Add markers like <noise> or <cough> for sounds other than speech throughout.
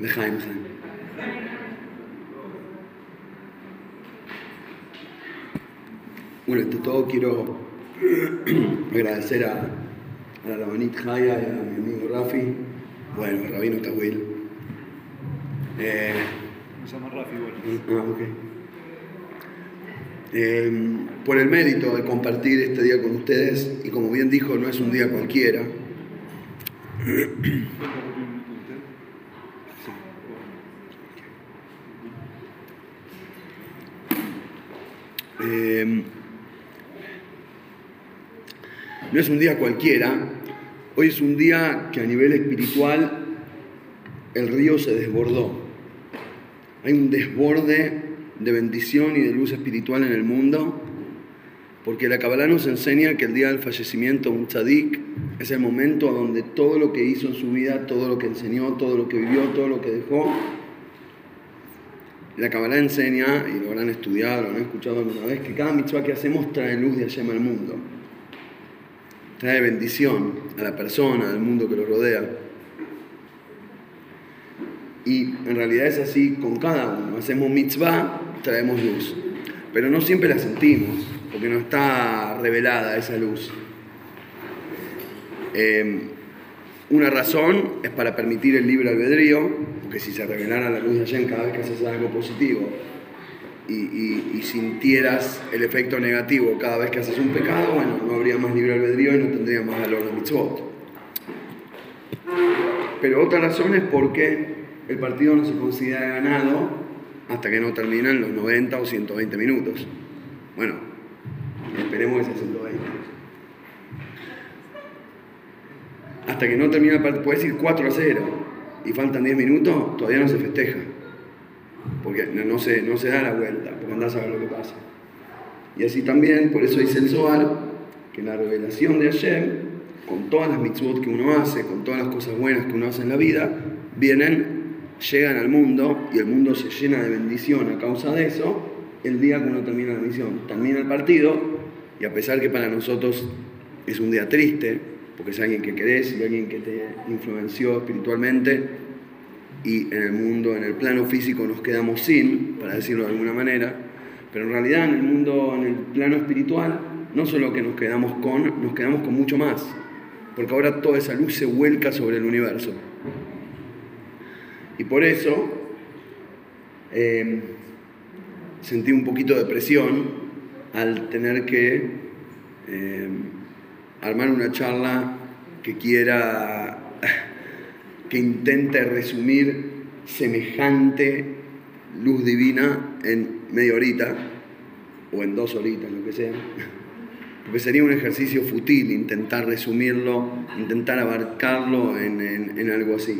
Lejaim, Lejaim. Bueno, ante todo quiero <clears throat> agradecer a, a la Rabanit Jaya y a mi amigo Rafi, bueno, Rabino Tawil. Eh, Me llama Rafi, bueno. Ah, ok. Eh, por el mérito de compartir este día con ustedes, y como bien dijo, no es un día cualquiera. <clears throat> Eh, no es un día cualquiera, hoy es un día que a nivel espiritual el río se desbordó. Hay un desborde de bendición y de luz espiritual en el mundo, porque la Kabbalah nos enseña que el día del fallecimiento un tzadik es el momento donde todo lo que hizo en su vida, todo lo que enseñó, todo lo que vivió, todo lo que dejó, la Kabbalah enseña, y lo habrán estudiado, lo habrán escuchado alguna vez, que cada mitzvah que hacemos trae luz de Hashem al mundo, trae bendición a la persona, al mundo que lo rodea. Y en realidad es así con cada uno. Hacemos mitzvah, traemos luz. Pero no siempre la sentimos, porque no está revelada esa luz. Eh, una razón es para permitir el libre albedrío, porque si se revelara la luz de Hashem cada vez que haces algo positivo y, sintieras el efecto negativo cada vez que haces un pecado, bueno, no habría más libre albedrío y no tendría más valor la mitzvot. Pero otra razón es porque el partido no se considera ganado hasta que no terminan los 90 o 120 minutos. Bueno, esperemos que sea 120. Hasta que no termina el partido, puedes ir 4 a 0 y faltan 10 minutos, todavía no se festeja. Porque no, se, no se da la vuelta, porque andás a ver lo que pasa. Y así también, por eso dice el Zohar, que la revelación de Hashem, con todas las mitzvot que uno hace, con todas las cosas buenas que uno hace en la vida, vienen, llegan al mundo y el mundo se llena de bendición a causa de eso, el día que uno termina la misión. Termina el partido y a pesar que para nosotros es un día triste, porque es alguien que querés y alguien que te influenció espiritualmente, y en el mundo, en el plano físico nos quedamos sin, para decirlo de alguna manera, pero en realidad en el mundo, en el plano espiritual, no solo que nos quedamos con, nos quedamos con mucho más, porque ahora toda esa luz se vuelca sobre el universo. Y por eso eh, sentí un poquito de presión al tener que eh, armar una charla que quiera que intente resumir semejante luz divina en media horita o en dos horitas, lo que sea. Porque sería un ejercicio fútil intentar resumirlo, intentar abarcarlo en, en- algo así.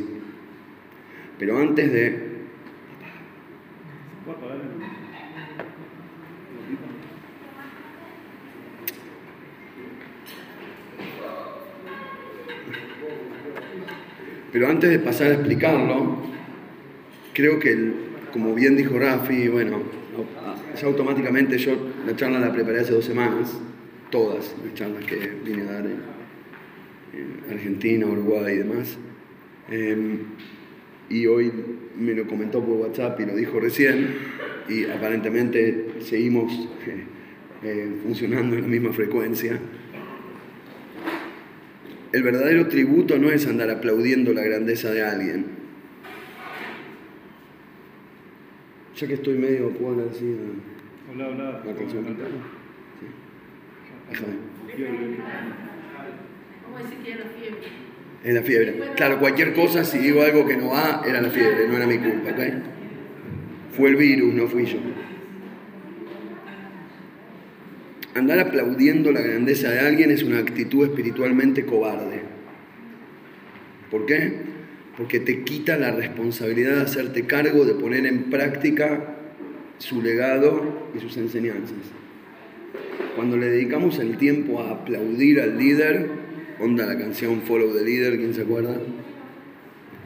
Pero antes de... ¿Puedo apagar el- Pero antes de pasar a explicarlo, creo que, como bien dijo Rafi, bueno, ya automáticamente yo la charla la preparé hace dos semanas, todas las charlas que vine a dar en, en Argentina, Uruguay y demás. Em, y hoy me lo comentó por WhatsApp y lo dijo recién, y aparentemente seguimos <laughs> eh, funcionando en la misma frecuencia. El verdadero tributo no es andar aplaudiendo la grandeza de alguien. Ya que estoy medio, ¿puedo hablar así? Hola, hola. La canción. Vamos a decir que era la fiebre. Es la fiebre. Claro, cualquier cosa, si digo algo que no va, era la fiebre, no era mi culpa, ¿ok? Fue el virus, no fui yo. Andar aplaudiendo la grandeza de alguien es una actitud espiritualmente cobarde. ¿Por qué? Porque te quita la responsabilidad de hacerte cargo de poner en práctica su legado y sus enseñanzas. Cuando le dedicamos el tiempo a aplaudir al líder, onda la canción Follow the Leader, ¿quién se acuerda?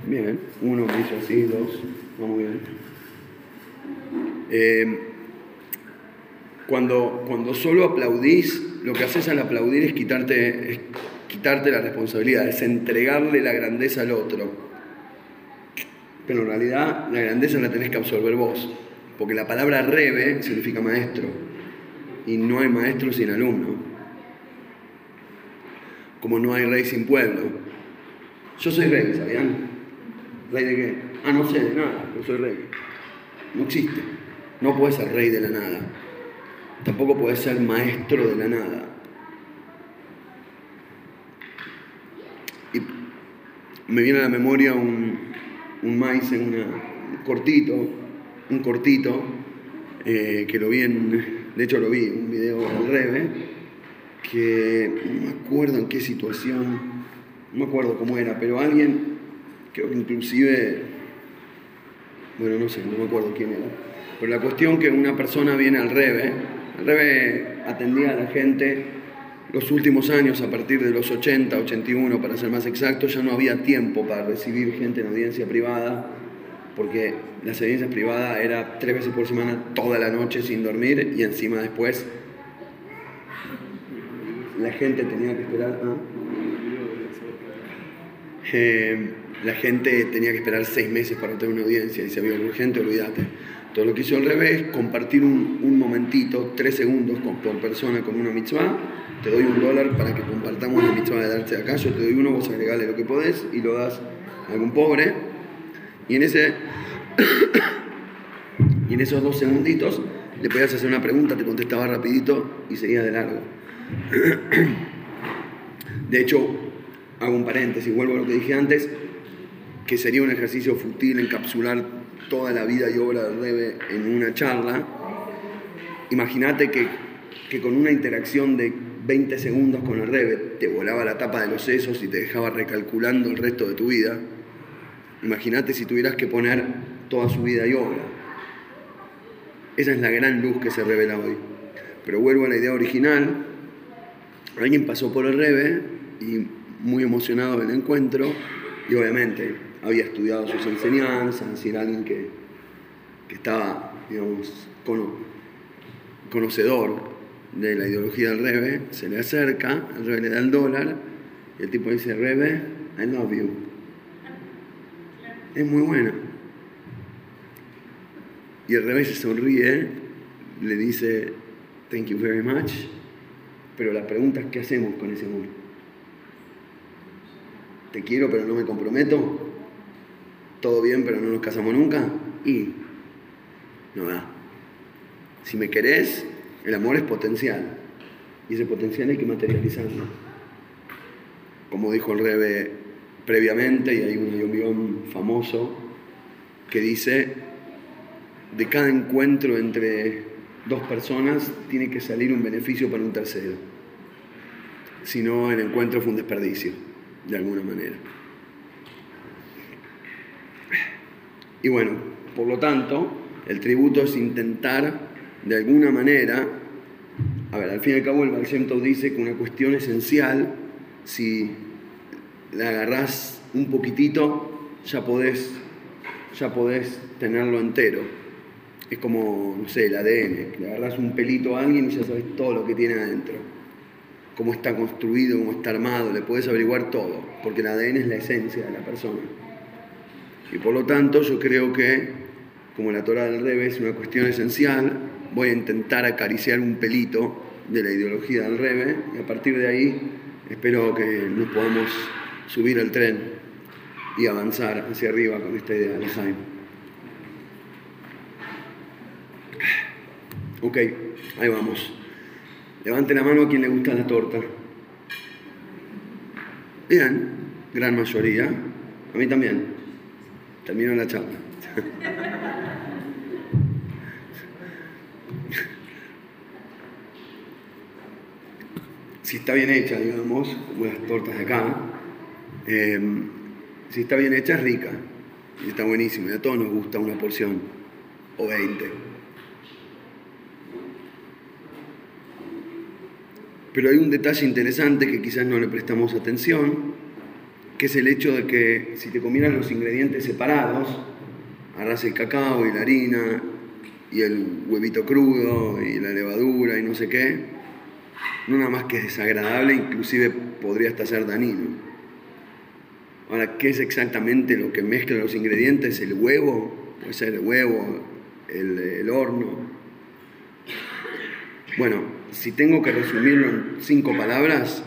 Bien, uno me hizo así, dos, muy bien. Eh, cuando, cuando solo aplaudís, lo que haces al aplaudir es quitarte, quitarte la responsabilidad, es entregarle la grandeza al otro. Pero en realidad la grandeza la tenés que absorber vos. Porque la palabra rebe significa maestro. Y no hay maestro sin alumno. Como no hay rey sin pueblo. Yo soy rey, ¿sabían? ¿Rey de qué? Ah, no sé de nada, pero soy rey. No existe. No puedes ser rey de la nada. Tampoco puedes ser maestro de la nada. Y me viene a la memoria un, un maíz en un cortito, un cortito, eh, que lo vi en, de hecho lo vi, un video al Rebe, que no me acuerdo en qué situación, no me acuerdo cómo era, pero alguien, creo que inclusive, bueno, no sé, no me acuerdo quién era, pero la cuestión que una persona viene al Rebe, Rebe atendía a la gente los últimos años, a partir de los 80, 81 para ser más exacto, ya no había tiempo para recibir gente en audiencia privada, porque las audiencias privadas era tres veces por semana, toda la noche sin dormir, y encima después la gente tenía que esperar. ¿ah? Eh, la gente tenía que esperar seis meses para tener una audiencia y si había urgente, olvídate. Todo lo que hizo al revés, compartir un, un momentito, tres segundos por persona con una mitzvah te doy un dólar para que compartamos la mitzvah de darte acá, yo te doy uno, vos agregale lo que podés y lo das a algún pobre. Y en ese <coughs> y en esos dos segunditos le podías hacer una pregunta, te contestaba rapidito y seguía de largo. <coughs> De hecho, hago un paréntesis, vuelvo a lo que dije antes, que sería un ejercicio fútil encapsular toda la vida y obra del Rebe en una charla. Imagínate que, que con una interacción de 20 segundos con el Rebe te volaba la tapa de los sesos y te dejaba recalculando el resto de tu vida. Imagínate si tuvieras que poner toda su vida y obra. Esa es la gran luz que se revela hoy. Pero vuelvo a la idea original. Alguien pasó por el Rebe y muy emocionado del encuentro y obviamente había estudiado sus enseñanzas y era alguien que, que estaba, digamos, conocedor de la ideología del Rebe, se le acerca, el Rebe le da el dólar, y el tipo dice, Rebe, I love you. Es muy buena. Y el Rebe se sonríe, le dice, thank you very much, pero la pregunta es, ¿qué hacemos con ese amor? Te quiero pero no me comprometo, todo bien pero no nos casamos nunca, y no da. Si me querés, el amor es potencial y ese potencial hay que materializarlo. Como dijo el Rebe previamente, y hay un guion famoso que dice, de cada encuentro entre dos personas tiene que salir un beneficio para un tercero. Si no, el encuentro fue un desperdicio, de alguna manera. Y bueno, por lo tanto, el tributo es intentar de alguna manera, a ver, al fin y al cabo el Baal dice que una cuestión esencial, si la agarrás un poquitito, ya podés, ya podés tenerlo entero. Es como, no sé, el ADN, le agarrás un pelito a alguien y ya sabes todo lo que tiene adentro. Cómo está construido, cómo está armado, le puedes averiguar todo, porque el ADN es la esencia de la persona. Y por lo tanto yo creo que, como la Torah del Rebe es una cuestión esencial, voy a intentar acariciar un pelito de la ideología del Rebe y a partir de ahí espero que nos podamos subir al tren y avanzar hacia arriba con esta idea de Jaime. Ok, ahí vamos. Levante la mano a quien le gusta la torta. Bien, gran mayoría. A mí también. Termino la charla. si está bien hecha, digamos, como las tortas de acá, em, si está bien hecha es rica y está buenísima. Y a todos nos gusta una porción o 20. Pero hay un detalle interesante que quizás no le prestamos atención, que es el hecho de que si te comieras los ingredientes separados, agarras el cacao y la harina y el huevito crudo y la levadura y no sé qué, no nada más que es desagradable, inclusive podría hasta ser dañino. Ahora, ¿qué es exactamente lo que mezcla los ingredientes? ¿El huevo? Puede el huevo, el, el horno. Bueno, si tengo que resumirlo en cinco palabras,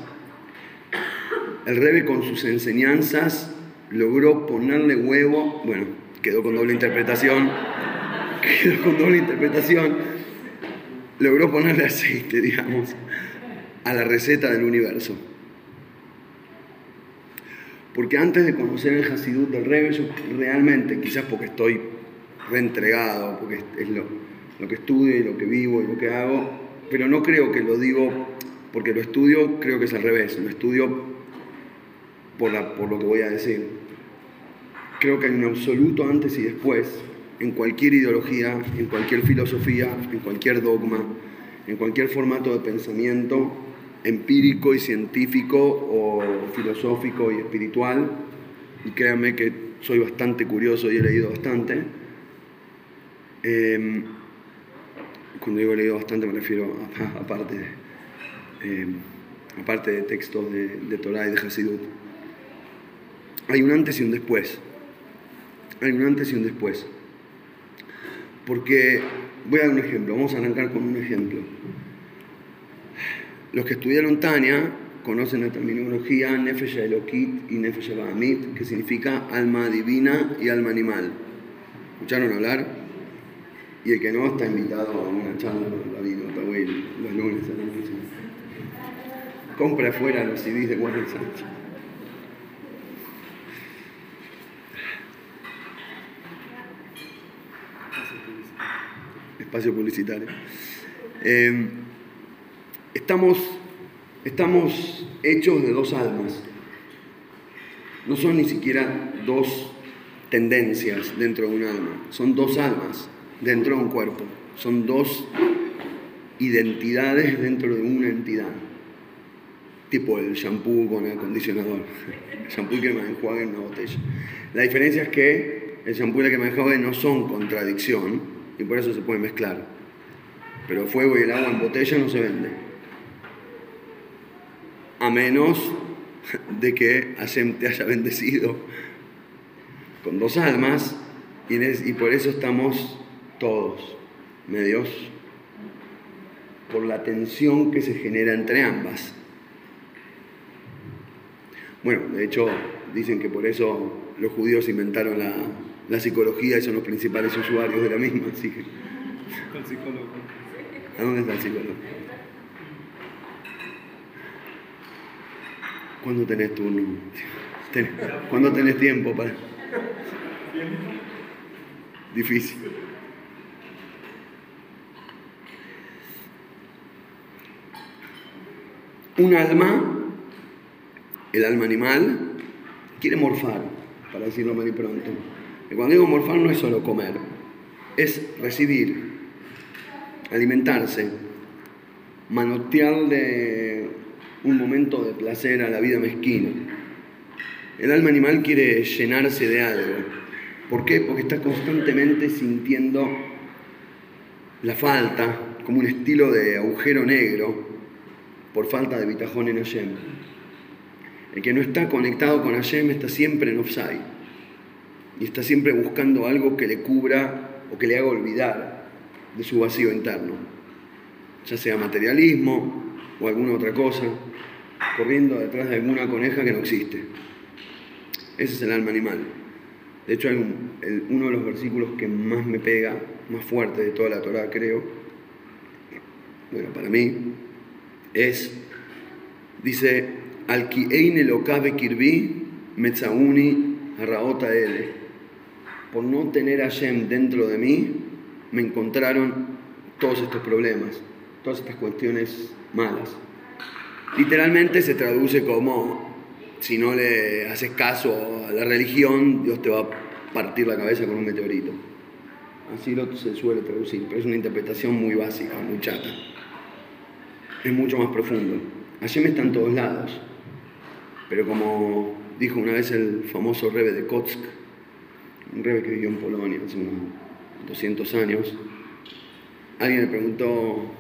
el Rebe con sus enseñanzas logró ponerle huevo, bueno, quedó con doble interpretación, <laughs> quedó con doble interpretación, logró ponerle aceite, digamos, a la receta del universo. Porque antes de conocer el Hasidut del Rebbe, yo realmente, quizás porque estoy reentregado, porque es lo, lo que estudio y lo que vivo y lo que hago, pero no creo que lo digo porque lo estudio, creo que es al revés, lo estudio por, la, por lo que voy a decir. Creo que hay un absoluto antes y después en cualquier ideología, en cualquier filosofía, en cualquier dogma, en cualquier formato de pensamiento empírico y científico o filosófico y espiritual. Y créanme que soy bastante curioso y he leído bastante. Em, cuando digo he leído bastante me refiero a, <laughs> aparte, em, aparte de textos de, de Torah y de Hasidut. Hay un antes y un después. Hay un antes y un después. Porque, voy a dar un ejemplo, vamos a arrancar con un ejemplo. Los que estudiaron Tania conocen la terminología Nefesh Elokit y Nefesh Bahamit, que significa alma divina y alma animal. ¿Escucharon hablar? Y el que no está invitado a una charla con Tawil los lunes a la noche. Compra afuera los CDs de Warren Sánchez. Espacio publicitario. Eh, estamos, estamos hechos de dos almas. No son ni siquiera dos tendencias dentro de un alma, son dos almas dentro de un cuerpo, son dos identidades dentro de una entidad. Tipo el shampoo con el acondicionador, el <laughs> shampoo crema de enjuague en una botella. La diferencia es que el shampoo y la crema de enjuague no son contradicción y por eso se pueden mezclar. Pero fuego y el agua en botella no se venden a menos de que Hashem te haya bendecido con dos almas y, por eso estamos todos medios por la tensión que se genera entre ambas. Bueno, de hecho dicen que por eso los judíos inventaron la, la psicología y son los principales usuarios de la misma. Así que... El psicólogo. ¿A dónde está el psicólogo? ¿Cuándo tenés turno? ¿Cuándo tenés tiempo para...? Difícil. Un alma, el alma animal, quiere morfar, para decirlo mal y pronto. Y cuando digo morfar no es solo comer, es recibir, alimentarse, manotear de un momento de placer a la vida mezquina. El alma animal quiere llenarse de algo. ¿Por qué? Porque está constantemente sintiendo la falta, como un estilo de agujero negro, por falta de bitajón en Hashem. El que no está conectado con Hashem está siempre en offside y está siempre buscando algo que le cubra o que le haga olvidar de su vacío interno, ya sea materialismo o alguna otra cosa corriendo detrás de alguna coneja que no existe. Ese es el alma animal. De hecho, uno de los versículos que más me pega, más fuerte de toda la Torah, creo, bueno, para mí, es, dice, al eine lo cabe kirbi, metzauni arraota ele. Por no tener a Shem dentro de mí, me encontraron todos estos problemas, todas estas cuestiones malas literalmente se traduce como, si no le haces caso a la religión, Dios te va a partir la cabeza con un meteorito. Así lo se suele traducir, pero es una interpretación muy básica, muy chata. Es mucho más profundo. me está en todos lados, pero como dijo una vez el famoso Rebe de Kotsk, un Rebe que vivió en Polonia hace unos 200 años, alguien le preguntó,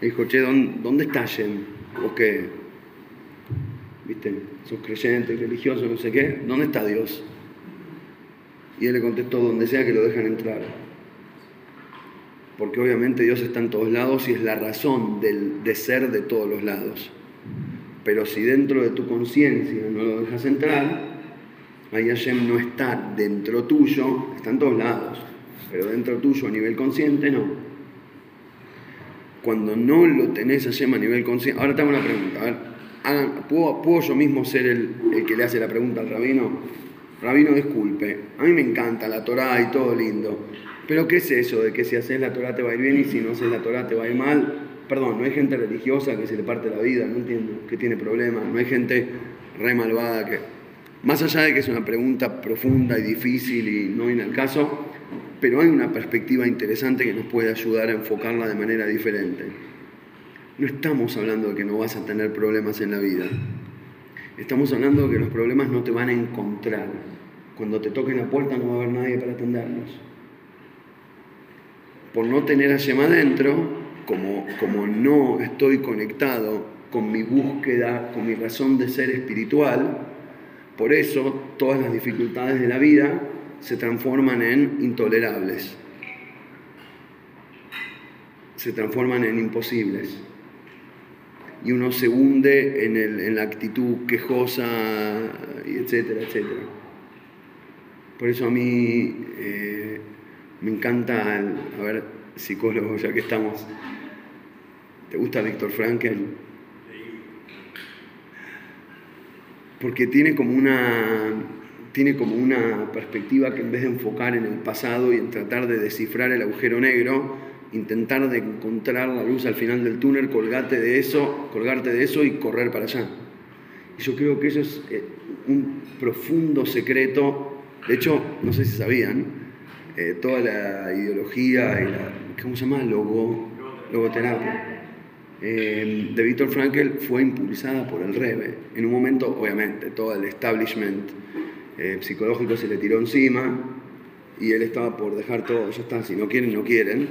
dijo, che, ¿dónde, está Hashem? ¿O qué? ¿viste? Sos creyente, religioso, no sé qué, ¿dónde está Dios? Y él le contestó, donde sea que lo dejan entrar. Porque obviamente Dios está en todos lados y es la razón del, de ser de todos los lados. Pero si dentro de tu conciencia no lo dejas entrar, ahí Hashem no está dentro tuyo, está en todos lados, pero dentro tuyo a nivel consciente no. Cuando no lo tenés Hashem a nivel consciente, ahora tengo una pregunta, a ver, ¿puedo, yo mismo ser el, el que le hace la pregunta al rabino? Rabino, disculpe, a mí me encanta la Torah y todo lindo, pero ¿qué es eso de que si haces la Torah te va a ir bien y si no haces la Torah te va a ir mal? Perdón, no hay gente religiosa que se le parte la vida, no entiendo, que tiene problemas, no hay gente re malvada que... Más allá de que es una pregunta profunda y difícil y no viene al caso, pero hay una perspectiva interesante que nos puede ayudar a enfocarla de manera diferente. No estamos hablando de que no vas a tener problemas en la vida. Estamos hablando de que los problemas no te van a encontrar. Cuando te toquen la puerta no va a haber nadie para atenderlos. Por no tener a Yema adentro, como, como no estoy conectado con mi búsqueda, con mi razón de ser espiritual, por eso todas las dificultades de la vida se transforman en intolerables, se transforman en imposibles. Y uno se hunde en, la actitud quejosa, etcétera, etcétera. Por eso a mí eh, me encanta, a ver, psicólogo, ya que estamos. ¿Te gusta Víctor Frankel? Porque tiene como una tiene como una perspectiva que en vez de enfocar en el pasado y en tratar de descifrar el agujero negro, intentar de encontrar la luz al final del túnel, colgarte de eso, colgarte de eso y correr para allá. Y yo creo que eso es eh, un profundo secreto. De hecho, no sé si sabían, eh, toda la ideología y la, ¿cómo se llama? Logo, logoterapia. Eh, de Víctor Frankel fue impulsada por el REBE. En un momento, obviamente, todo el establishment eh, psicológico se le tiró encima y él estaba por dejar todo, ya está, si no quieren, no quieren.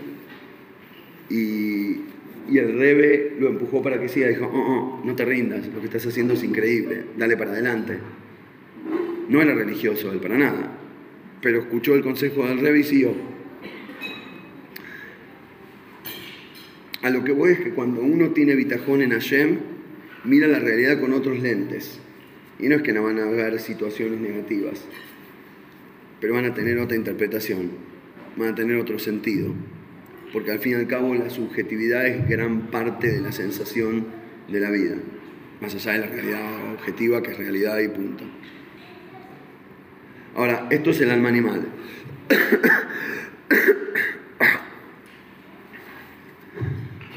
Y, y el Rebe lo empujó para que siga, dijo, oh, oh, no te rindas, lo que estás haciendo es increíble, dale para adelante. No era religioso él para nada, pero escuchó el consejo del Rebe y siguió. A lo que voy es que cuando uno tiene bitajón en Hashem, mira la realidad con otros lentes. Y no es que no van a haber situaciones negativas, pero van a tener otra interpretación, van a tener otro sentido, porque al fin y al cabo la subjetividad es gran parte de la sensación de la vida, más allá de la realidad objetiva que es realidad y punto. Ahora, esto es el alma animal. <coughs>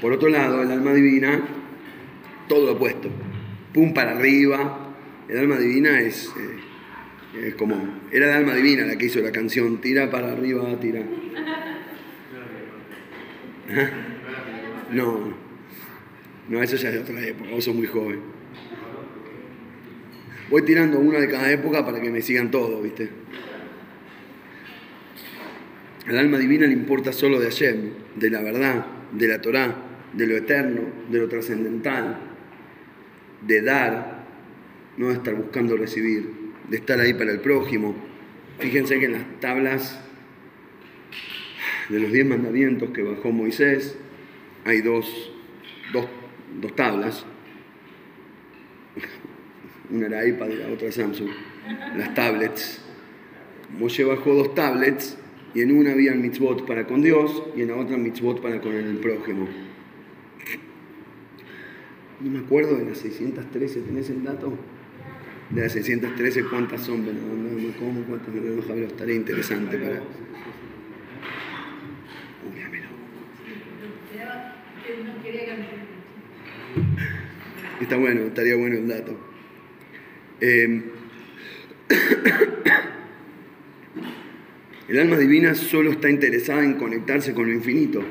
Por otro lado, el alma divina, todo lo opuesto. Pum para arriba, el alma divina es, eh, es como. Era el alma divina la que hizo la canción Tira para arriba, tira. ¿Ah? No, no, eso ya es de otra época, vos sos muy joven. Voy tirando una de cada época para que me sigan todos, ¿viste? Al alma divina le importa solo de Hashem, de la verdad, de la Torah, de lo eterno, de lo trascendental, de dar, no de estar buscando recibir, de estar ahí para el prójimo. Fíjense que en las tablas de los diez mandamientos que bajó Moisés hay dos, dos, tablas. Una era iPad y la otra Samsung. Las tablets. Moshe bajó dos tablets y en una había mitzvot para con Dios y en la otra mitzvot para con el prójimo. No me acuerdo de las 613, ¿tenés el dato? de las 613 cuántas son, pero no, cómo, cuántas no, estaría interesante para... Está bueno, estaría bueno el dato. Em, <coughs> el alma divina solo está interesada en conectarse con lo infinito.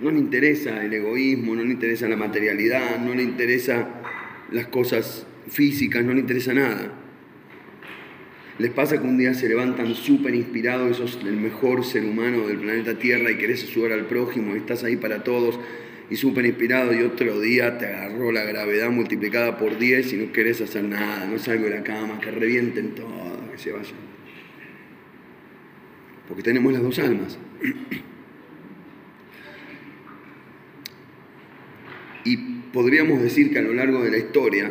No le interesa el egoísmo, no le interesa la materialidad, no le interesa las cosas físicas, no le interesa nada. Les pasa que un día se levantan súper inspirados, sos el mejor ser humano del planeta Tierra y querés ayudar al prójimo, y estás ahí para todos, y súper inspirado y otro día te agarró la gravedad multiplicada por 10 y no querés hacer nada, no salgo de la cama, que revienten todo, que se vayan. Porque tenemos las dos almas. Y podríamos decir que a lo largo de la historia,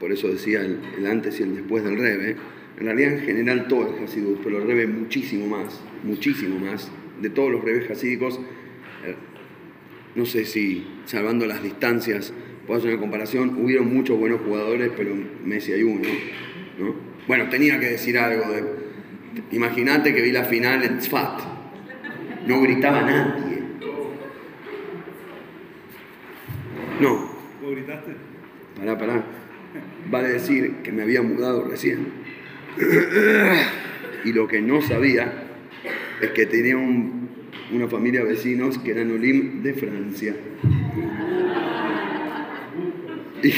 por eso decía el, antes y el después del Rebe, en realidad en general todo el Hasidut, pero el Rebe muchísimo más, muchísimo más, de todos los Rebes hasídicos, eh, no sé si salvando las distancias, puedo hacer una comparación, hubieron muchos buenos jugadores, pero Messi hay uno, ¿no? Bueno, tenía que decir algo de, imagínate que vi la final en Tzfat, no gritaba nadie. No. ¿Vos gritaste? Pará, pará. Vale decir que me había mudado recién. Y lo que no sabía es que tenía una familia de vecinos que eran Olim de Francia. Y,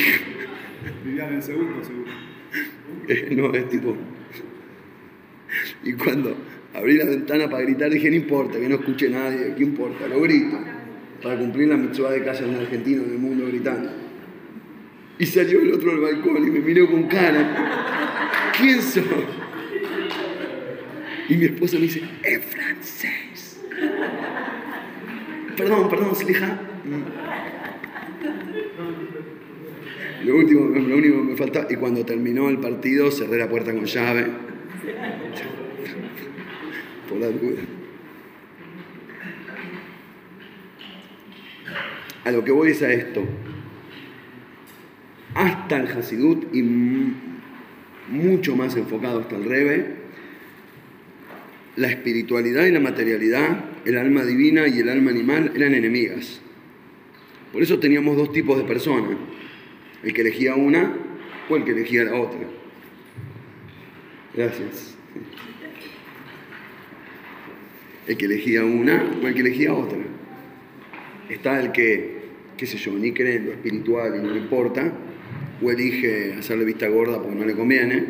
Vivían en segundo, seguro. no, es tipo. Y cuando abrí la ventana para gritar, dije: No importa, que no escuche nadie, ¿qué importa? Lo grito. Para cumplir la mitzvah de casa en argentino en el mundo gritando. Y salió el otro del balcón y me miró con cara. ¿Quién sos? Y mi esposa me dice, es francés. Perdón, perdón, Slija. Lo, último, lo único que me faltaba, y cuando terminó el partido cerré la puerta con llave. Por la duda. A lo que voy es a esto. Hasta el Hasidut y mucho más enfocado hasta el Rebe, la espiritualidad y la materialidad, el alma divina y el alma animal eran enemigas. Por eso teníamos dos tipos de personas, el que elegía una o el que elegía la otra. Gracias. El que elegía una o el que elegía otra. Está el que, qué sé yo, ni cree en lo espiritual y no le importa, o elige hacerle vista gorda porque no le conviene.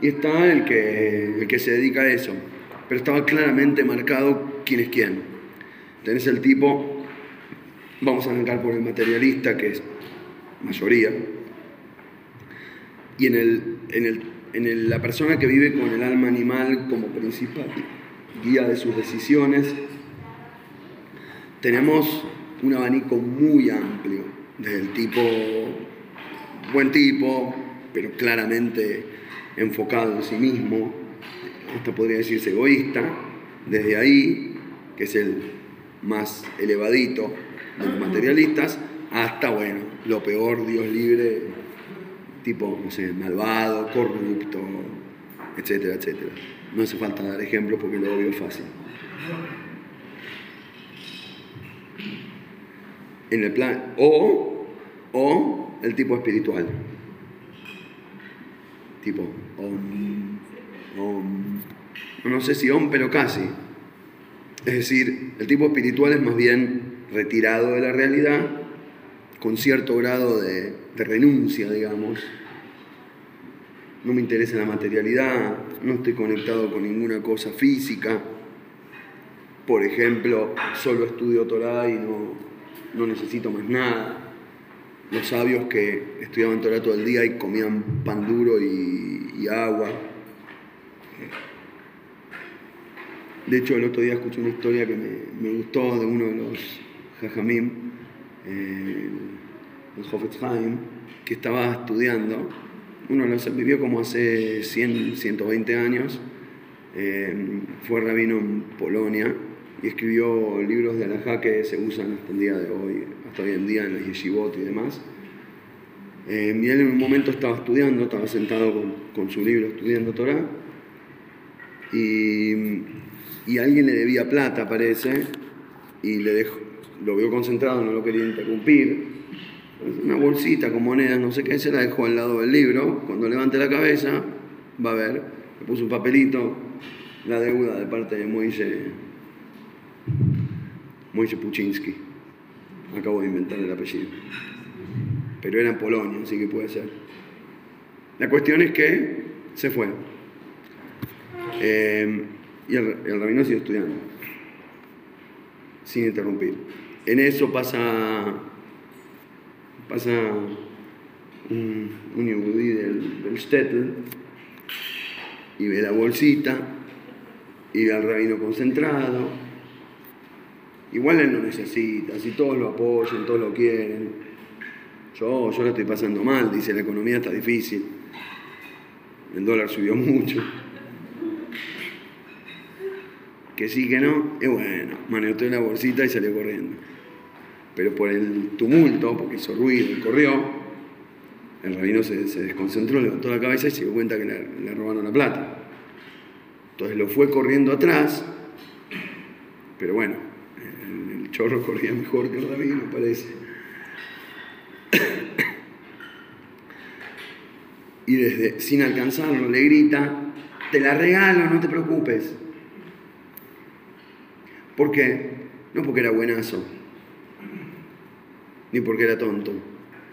Y está el que, el que se dedica a eso pero estaba claramente marcado quién es quién. Tenés el tipo, vamos a arrancar por el materialista, que es mayoría, y en, el, en, el, en la persona que vive con el alma animal como principal guía de sus decisiones, tenemos un abanico muy amplio, desde el tipo, buen tipo, pero claramente enfocado en sí mismo, esto podría decirse egoísta, desde ahí, que es el más elevadito de los materialistas, hasta, bueno, lo peor, Dios libre, tipo, no sé, malvado, corrupto, etcétera, etcétera. No hace falta dar ejemplos porque lo obvio es fácil. En el plan, o, o el tipo espiritual. Tipo, no sé si on, pero casi. Es decir, el tipo espiritual es más bien retirado de la realidad, con cierto grado de, renuncia, digamos. No me interesa la materialidad, no estoy conectado con ninguna cosa física. Por ejemplo, solo estudio Torah y no, no necesito más nada. Los sabios que estudiaban Torah todo el día y comían pan duro y, y agua. De hecho, el otro día escuché una historia que me, gustó de uno de los Jajamim, eh, el Hofetzheim, que estaba estudiando. Uno lo vivió como hace 100, 120 años. Eh, fue rabino en Polonia y escribió libros de alajá que se usan hasta el día de hoy, hasta hoy en día en la yeshivot y demás. Eh, y él en un momento estaba estudiando, estaba sentado con, con su libro estudiando Torah y y alguien le debía plata, parece, y le dejó, lo vio concentrado, no lo quería interrumpir. Una bolsita con monedas, no sé qué, se la dejó al lado del libro. Cuando levante la cabeza, va a ver, le puso un papelito, la deuda de parte de Moise, Moise Puchinsky. Acabo de inventar el apellido. Pero era en Polonia, así que puede ser. La cuestión es que se fue. Eh, y el, rabino siguió estudiando, sin interrumpir. en eso pasa, pasa un, un del, del y ve la bolsita y ve al rabino concentrado. Igual él no necesita, si todos lo apoyan, todos lo quieren. Yo, yo lo estoy pasando mal, dice, la economía está difícil. El dólar subió mucho. Que sí, que no, y bueno, manioteó la bolsita y salió corriendo. Pero por el tumulto, porque hizo ruido y corrió, el rabino se, se desconcentró, levantó la cabeza y se dio cuenta que le robaron la plata. Entonces lo fue corriendo atrás, pero bueno, chorro corría mejor que el rabino, parece. Y desde, sin alcanzarlo, le grita, te la regalo, no te preocupes. ¿Por qué? No porque era buenazo, ni porque era tonto,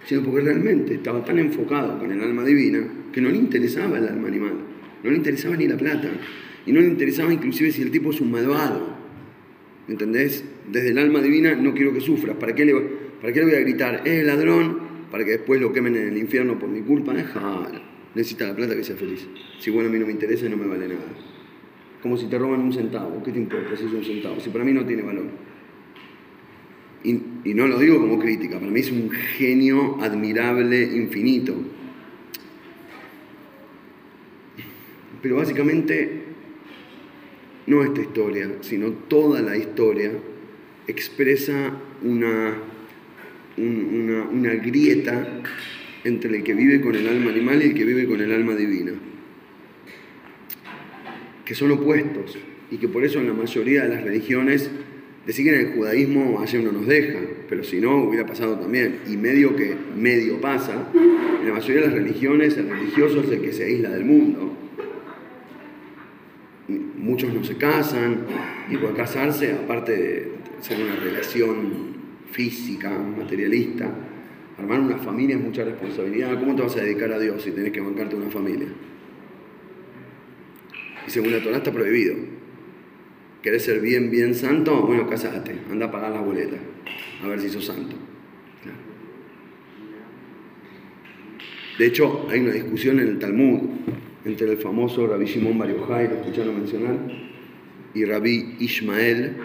sino porque realmente estaba tan enfocado con el alma divina que no le interesaba el alma animal, no le interesaba ni la plata, y no le interesaba inclusive si el tipo es un malvado. ¿Entendés? Desde el alma divina no quiero que sufras. ¿Para qué le, voy a gritar? Es ladrón para que después lo quemen en el infierno por mi culpa. Déjalo. Necesita la plata que sea feliz. Si bueno, a mí no me interesa no me vale nada. Como si te roban un centavo. ¿Qué te importa si es un centavo? Si para mí no tiene valor. Y, y no lo digo como crítica. Para mí es un genio admirable, infinito. Pero básicamente no esta historia, sino toda la historia, expresa una, un, una, grieta entre el que vive con el alma animal y el que vive con el alma divina, que son opuestos y que por eso en la mayoría de las religiones, decir que en el judaísmo ayer no nos deja, pero si no hubiera pasado también, y medio que medio pasa, en la mayoría de las religiones el religioso es el que se aísla del mundo muchos no se casan, y por casarse, aparte de ser una relación física, materialista, armar una familia es mucha responsabilidad. ¿Cómo te vas a dedicar a Dios si tenés que bancarte una familia? Y según la Torah está prohibido. ¿Querés ser bien, bien santo? Bueno, casate, anda a pagar la boleta, a ver si sos santo. De hecho, hay una discusión en el Talmud entre el famoso Rabbi Shimon Bar Yochai, lo escucharon mencionar, y Rabbi Ishmael.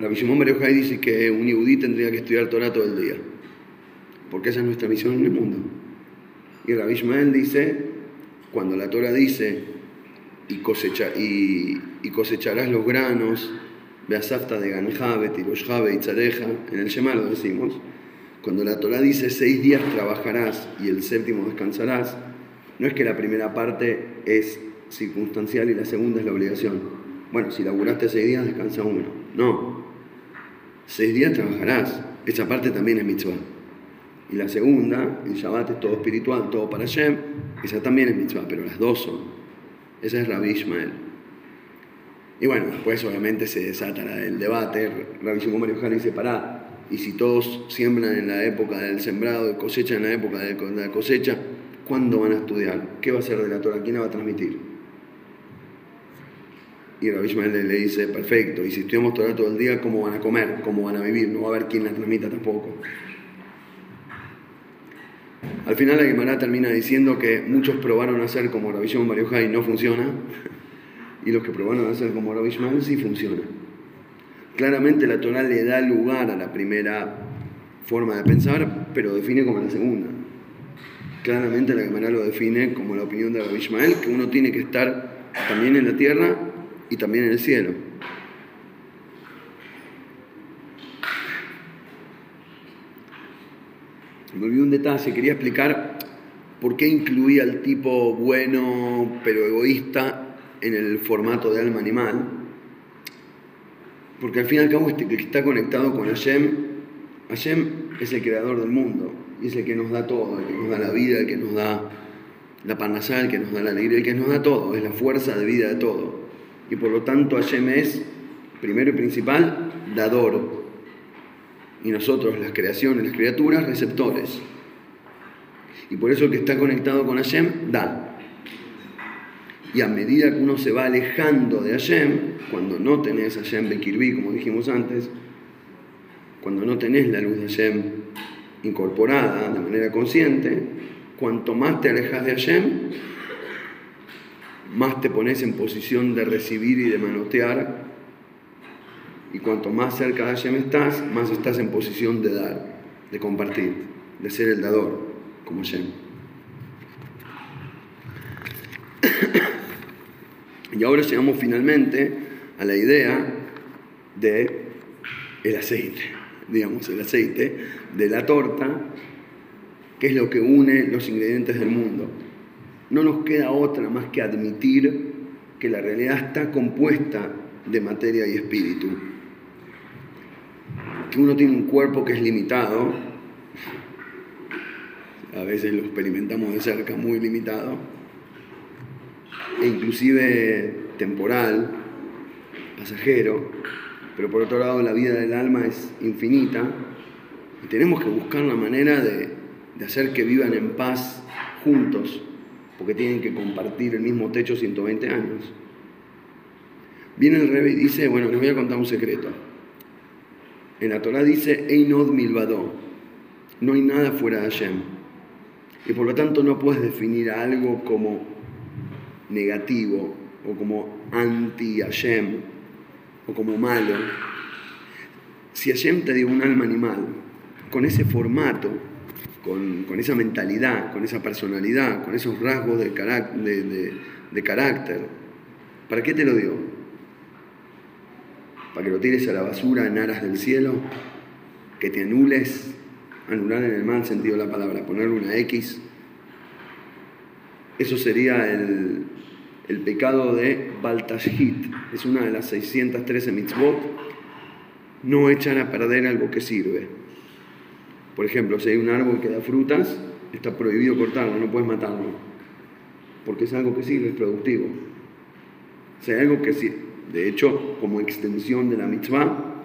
Rabbi Shimon Bar Yochai dice que un yudí tendría que estudiar Torah todo el día, porque esa es nuestra misión en el mundo. Y Rabbi Ishmael dice, cuando la Torah dice, y, cosecha, y, y cosecharás los granos, Beasafta de Ganjabe, Tiroshjabe y Tzareja, en el Shema lo decimos, cuando la Torah dice seis días trabajarás y el séptimo descansarás, no es que la primera parte es circunstancial y la segunda es la obligación. Bueno, si laburaste seis días, descansa uno. No. Seis días trabajarás. Esa parte también es mitzvah. Y la segunda, el Shabbat es todo espiritual, todo para Shem, esa también es mitzvah, pero las dos son. Esa es Rabbi Ishmael. Y bueno, después obviamente se desata el debate. Rabbi Shimon Bar dice, pará, y si todos siembran en la época del sembrado y cosechan en la época de la cosecha, ¿cuándo van a estudiar? ¿Qué va a ser de la Torah? ¿Quién la va a transmitir? Y Rabbi Ishmael le dice, perfecto, y si estudiamos Torah todo el día, ¿cómo van a comer? ¿Cómo van a vivir? No va a haber quien la transmita tampoco. Al final la Gemara termina diciendo que muchos probaron a hacer como Rabbi Shimon y no funciona, <laughs> y los que probaron a hacer como Rabbi Ishmael sí funciona. Claramente la Torah le da lugar a la primera forma de pensar, pero define como la segunda. Claramente la Gemara lo define como la opinión de Rabbi Ishmael, que uno tiene que estar también en la tierra y también en el cielo. Me olvidé un detalle, quería explicar por qué incluía al tipo bueno pero egoísta en el formato de alma animal. Porque al fin y al cabo este que está conectado con Hashem, Hashem es el creador del mundo y es el que nos da todo, el que nos da la vida, el que nos da la parnasá, el que nos da la alegría, el que nos da todo, es la fuerza de vida de todo. Y por lo tanto Hashem es, primero y principal, dador. Y nosotros, las creaciones, las criaturas, receptores. Y por eso el que está conectado con Hashem, da. Y a medida que uno se va alejando de Hashem, cuando no tenés Hashem Bekirbi, como dijimos antes, cuando no tenés la luz de Hashem incorporada de manera consciente, cuanto más te alejas de Hashem, más te pones en posición de recibir y de manotear. Y cuanto más cerca de Hashem estás, más estás en posición de dar, de compartir, de ser el dador, como Hashem. Y ahora llegamos finalmente a la idea de el aceite, digamos, el aceite de la torta, que es lo que une los ingredientes del mundo. No nos queda otra más que admitir que la realidad está compuesta de materia y espíritu. Que uno tiene un cuerpo que es limitado, a veces lo experimentamos de cerca, muy limitado, e inclusive temporal, pasajero, pero por otro lado la vida del alma es infinita y tenemos que buscar la manera de, de hacer que vivan en paz juntos, porque tienen que compartir el mismo techo 120 años. Viene el rey y dice, bueno, les voy a contar un secreto. En la Torah dice, Einod milvado, no hay nada fuera de Hashem. Y por lo tanto no puedes definir algo como negativo o como anti-Hashem o como malo. Si Hashem te dio un alma animal, con ese formato, con, esa mentalidad, con esa personalidad, con esos rasgos de, de carácter, ¿para qué te lo dio? ¿Para que lo tires a la basura en aras del cielo? ¿Que te anules? Anular en el mal sentido de la palabra, ponerle una X. Eso sería el, el pecado de Baltashit. Es una de las 613 mitzvot. No echan a perder algo que sirve. Por ejemplo, si hay un árbol que da frutas, está prohibido cortarlo, no puedes matarlo. Porque es algo que sirve, es productivo. Si hay algo que sirve. De hecho, como extensión de la mitzvah,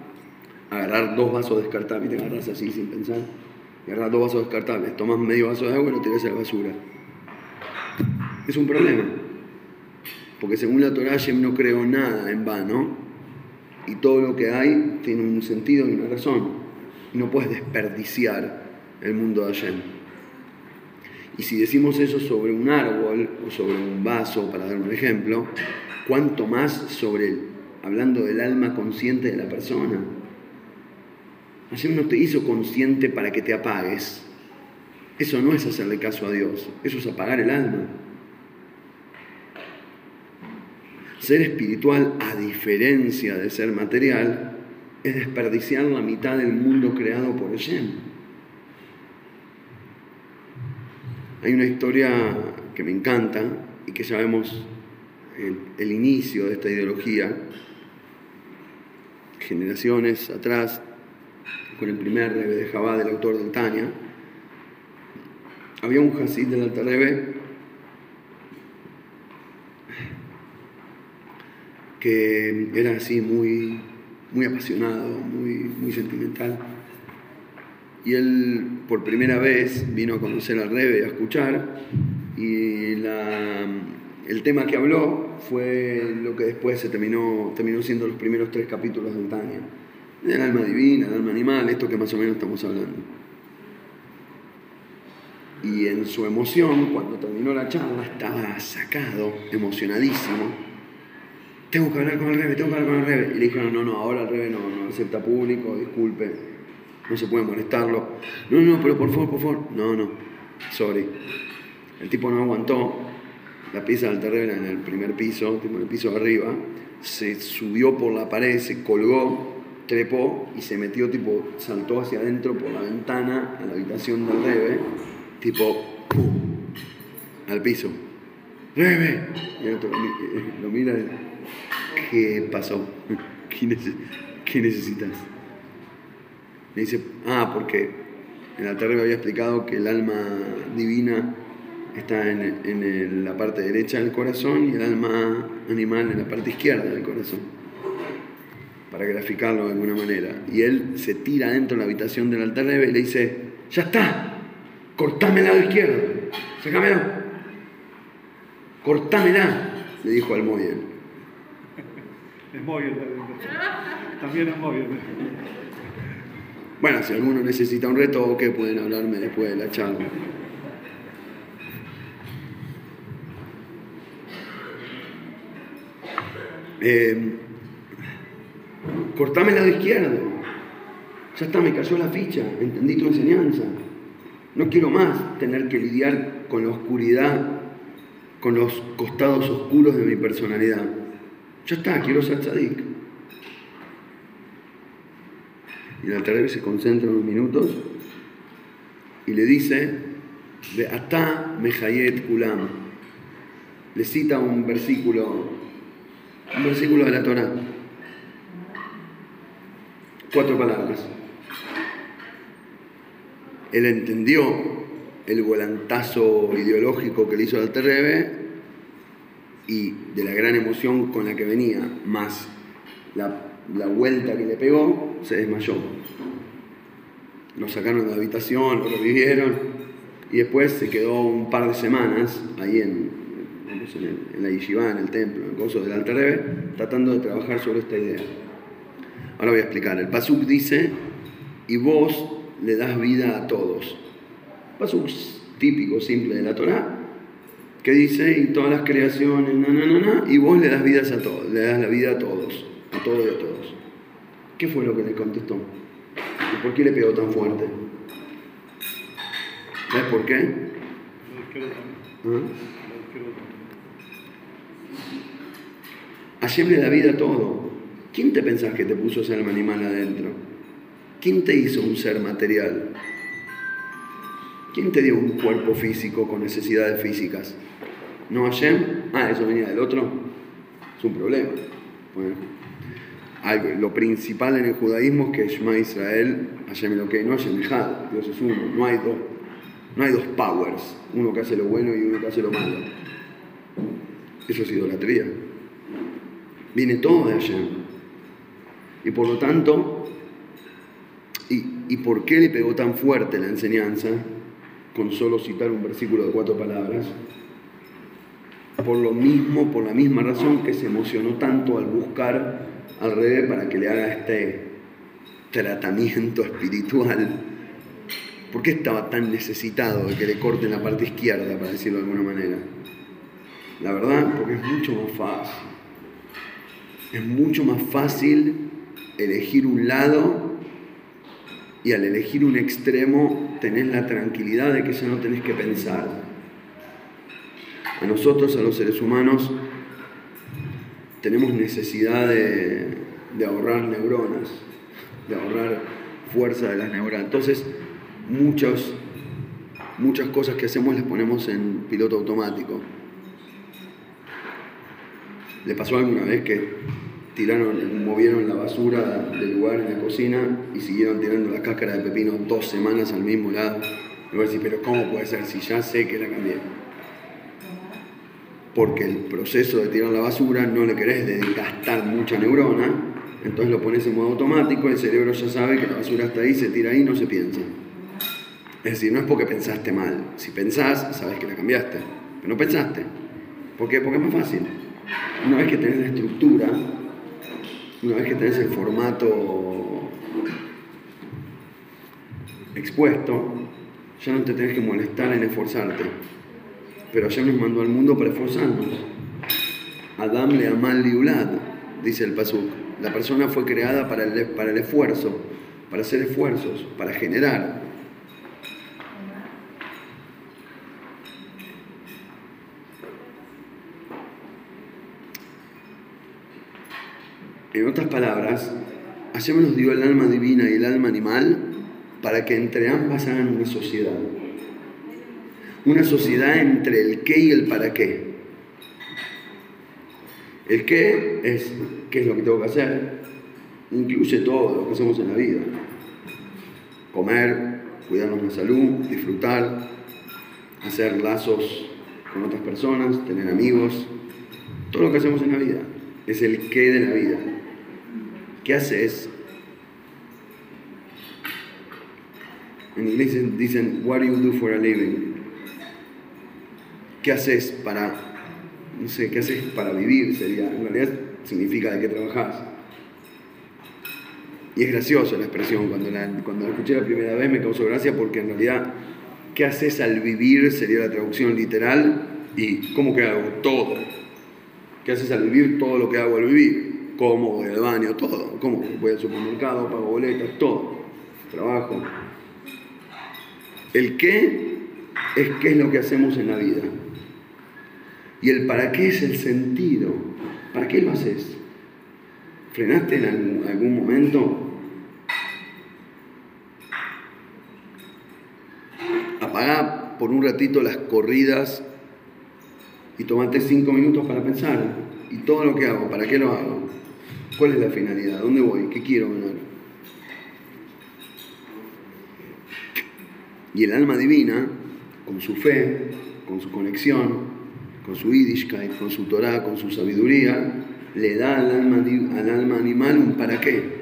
agarrar dos vasos descartables, te agarras así sin pensar, agarrar dos vasos descartables, tomas medio vaso de agua y lo tiras a la basura. Es un problema. Porque según la Torah, Hashem no creó nada en vano y todo lo que hay tiene un sentido y una razón. no puedes desperdiciar el mundo de Hashem. Y si decimos eso sobre un árbol o sobre un vaso, para dar un ejemplo, ¿cuánto más sobre, hablando del alma consciente de la persona? Hashem no te hizo consciente para que te apagues. Eso no es hacerle caso a Dios, eso es apagar el alma. Ser espiritual, a diferencia de ser material, es desperdiciar la mitad del mundo creado por Hashem. Hay una historia que me encanta y que sabemos el, el inicio de esta ideología, generaciones atrás, con el primer Rebe de Jabá del autor del Tania, había un Hasid del Alta Rebe que era así muy, muy apasionado, muy, muy sentimental. Y él por primera vez vino a conocer al Rebe, a escuchar, y el tema que habló fue lo que después se terminó, terminó siendo los primeros tres capítulos de Tania. Del alma divina, del alma animal, esto que más o menos estamos hablando. Y en su emoción, cuando terminó la charla, estaba sacado, emocionadísimo tengo que hablar con el Rebe, tengo que hablar con el Rebe. Y le dijeron, no, no, ahora el Rebe no, no acepta público, disculpe, no se puede molestarlo. No, no, pero por favor, por favor. No, no, sorry. El tipo no aguantó, la pieza del era en el primer piso, tipo en el piso de arriba, se subió por la pared, se colgó, trepó y se metió, tipo, saltó hacia adentro por la ventana a la habitación del Rebe, tipo, ¡pum! al piso. ¡Rebe! Y el otro lo, mira ¿qué pasó? ¿Qué, necesitas? Me dice, ah, porque en la tarde me había explicado que el alma divina está en, la parte derecha del corazón y el alma animal en la parte izquierda del corazón, para graficarlo de alguna manera. Y él se tira dentro de la habitación del altar y le dice, ya está, cortame el lado izquierdo, sácamelo, cortámela. le dijo al Moyel. Es móvil. También es móvil. Bueno, si alguno necesita un retoque, pueden hablarme después de la charla. Eh, cortame el lado izquierdo. Ya está, me cayó la ficha, entendí tu enseñanza. No quiero más tener que lidiar con la oscuridad, con los costados oscuros de mi personalidad. Ya está, quiero ser. Y el altar se concentra unos minutos y le dice, de Atá Mejayet. Le cita un versículo, un versículo de la Torah. Cuatro palabras. Él entendió el volantazo ideológico que le hizo al Terrebe y de la gran emoción con la que venía, más la, la vuelta que le pegó, se desmayó. Lo sacaron de la habitación, lo revivieron y después se quedó un par de semanas ahí en, en, el, en la en el templo, en el coso del Alter Rebbe, tratando de trabajar sobre esta idea. Ahora voy a explicar. El Pasuk dice, y vos le das vida a todos. Pasuk típico, simple de la Torah, que dice, y todas las creaciones, na, na, na, na, y vos le das, vidas a todos, le das la vida a todos, a todos y a todos. ¿Qué fue lo que le contestó? ¿Y por qué le pegó tan fuerte? ¿Sabes por qué? ¿Ah? Hashem le da vida a todo. ¿Quién te pensás que te puso ser animal adentro? ¿Quién te hizo un ser material? ¿Quién te dio un cuerpo físico con necesidades físicas? ¿No Hashem? Ah, eso venía del otro. Es un problema. Lo principal en el judaísmo es que Shema Israel, Hashem lo que no Hashem Ejad, Dios es uno, no hay dos. No hay dos powers, uno que hace lo bueno y uno que hace lo malo. Eso es idolatría. Viene todo de Hashem. Y por lo tanto, ¿y, ¿y por qué le pegó tan fuerte la enseñanza con solo citar un versículo de cuatro palabras? Por lo mismo, por la misma razón que se emocionó tanto al buscar al revés para que le haga este tratamiento espiritual. ¿Por qué estaba tan necesitado de que le corten la parte izquierda, para decirlo de alguna manera? La verdad, porque es mucho más fácil. Es mucho más fácil elegir un lado y al elegir un extremo tenés la tranquilidad de que ya no tenés que pensar. A nosotros, a los seres humanos, tenemos necesidad de, ahorrar neuronas, de ahorrar fuerza de las neuronas. Entonces, muchas, muchas cosas que hacemos las ponemos en piloto automático. ¿Le pasó alguna vez que tiraron, movieron la basura del lugar en la cocina y siguieron tirando la cáscara de pepino dos semanas al mismo lado? Y voy a decir, pero ¿cómo puede ser si ya sé que la cambié? Porque el proceso de tirar la basura no le querés gastar mucha neurona, entonces lo pones en modo automático, el cerebro ya sabe que la basura está ahí, se tira ahí, no se piensa. Es decir, no es porque pensaste mal. Si pensás, sabes que la cambiaste. Pero no pensaste. ¿Por qué? Porque es más fácil. Una vez que tenés la estructura, una vez que tenés el formato expuesto, ya no te tenés que molestar en esforzarte. Pero ya nos mandó al mundo para esforzarnos. Adam le amal liulad, dice el Pasuk. La persona fue creada para el, para el esfuerzo, para hacer esfuerzos, para generar. En otras palabras, Hashem nos dio el alma divina y el alma animal para que entre ambas hagan una sociedad. Una sociedad entre el qué y el para qué. El qué es qué es lo que tengo que hacer. Incluye todo lo que hacemos en la vida. Comer, cuidarnos la salud, disfrutar, hacer lazos con otras personas, tener amigos. Todo lo que hacemos en la vida es el qué de la vida. ¿Qué haces? En inglés dicen, what do you do for a living? ¿Qué haces para no sé, ¿qué haces para vivir? Sería, en realidad significa de qué trabajas. Y es graciosa la expresión, cuando la, cuando la escuché la primera vez me causó gracia porque en realidad, ¿qué haces al vivir? Sería la traducción literal. ¿Y cómo que hago? Todo. ¿Qué haces al vivir? Todo lo que hago al vivir. Como voy al baño, todo. ¿Cómo? Voy al supermercado, pago boletas, todo. Trabajo. El qué es qué es lo que hacemos en la vida. Y el para qué es el sentido. ¿Para qué lo haces? ¿Frenaste en algún, momento? Apagá por un ratito las corridas y tomate cinco minutos para pensar. ¿Y todo lo que hago? ¿Para qué lo hago? ¿Cuál es la finalidad? ¿Dónde voy? ¿Qué quiero ganar? Y el alma divina, con su fe, con su conexión, con su Yiddishkeit, con su Torah, con su sabiduría, le da al alma, al alma animal un para qué.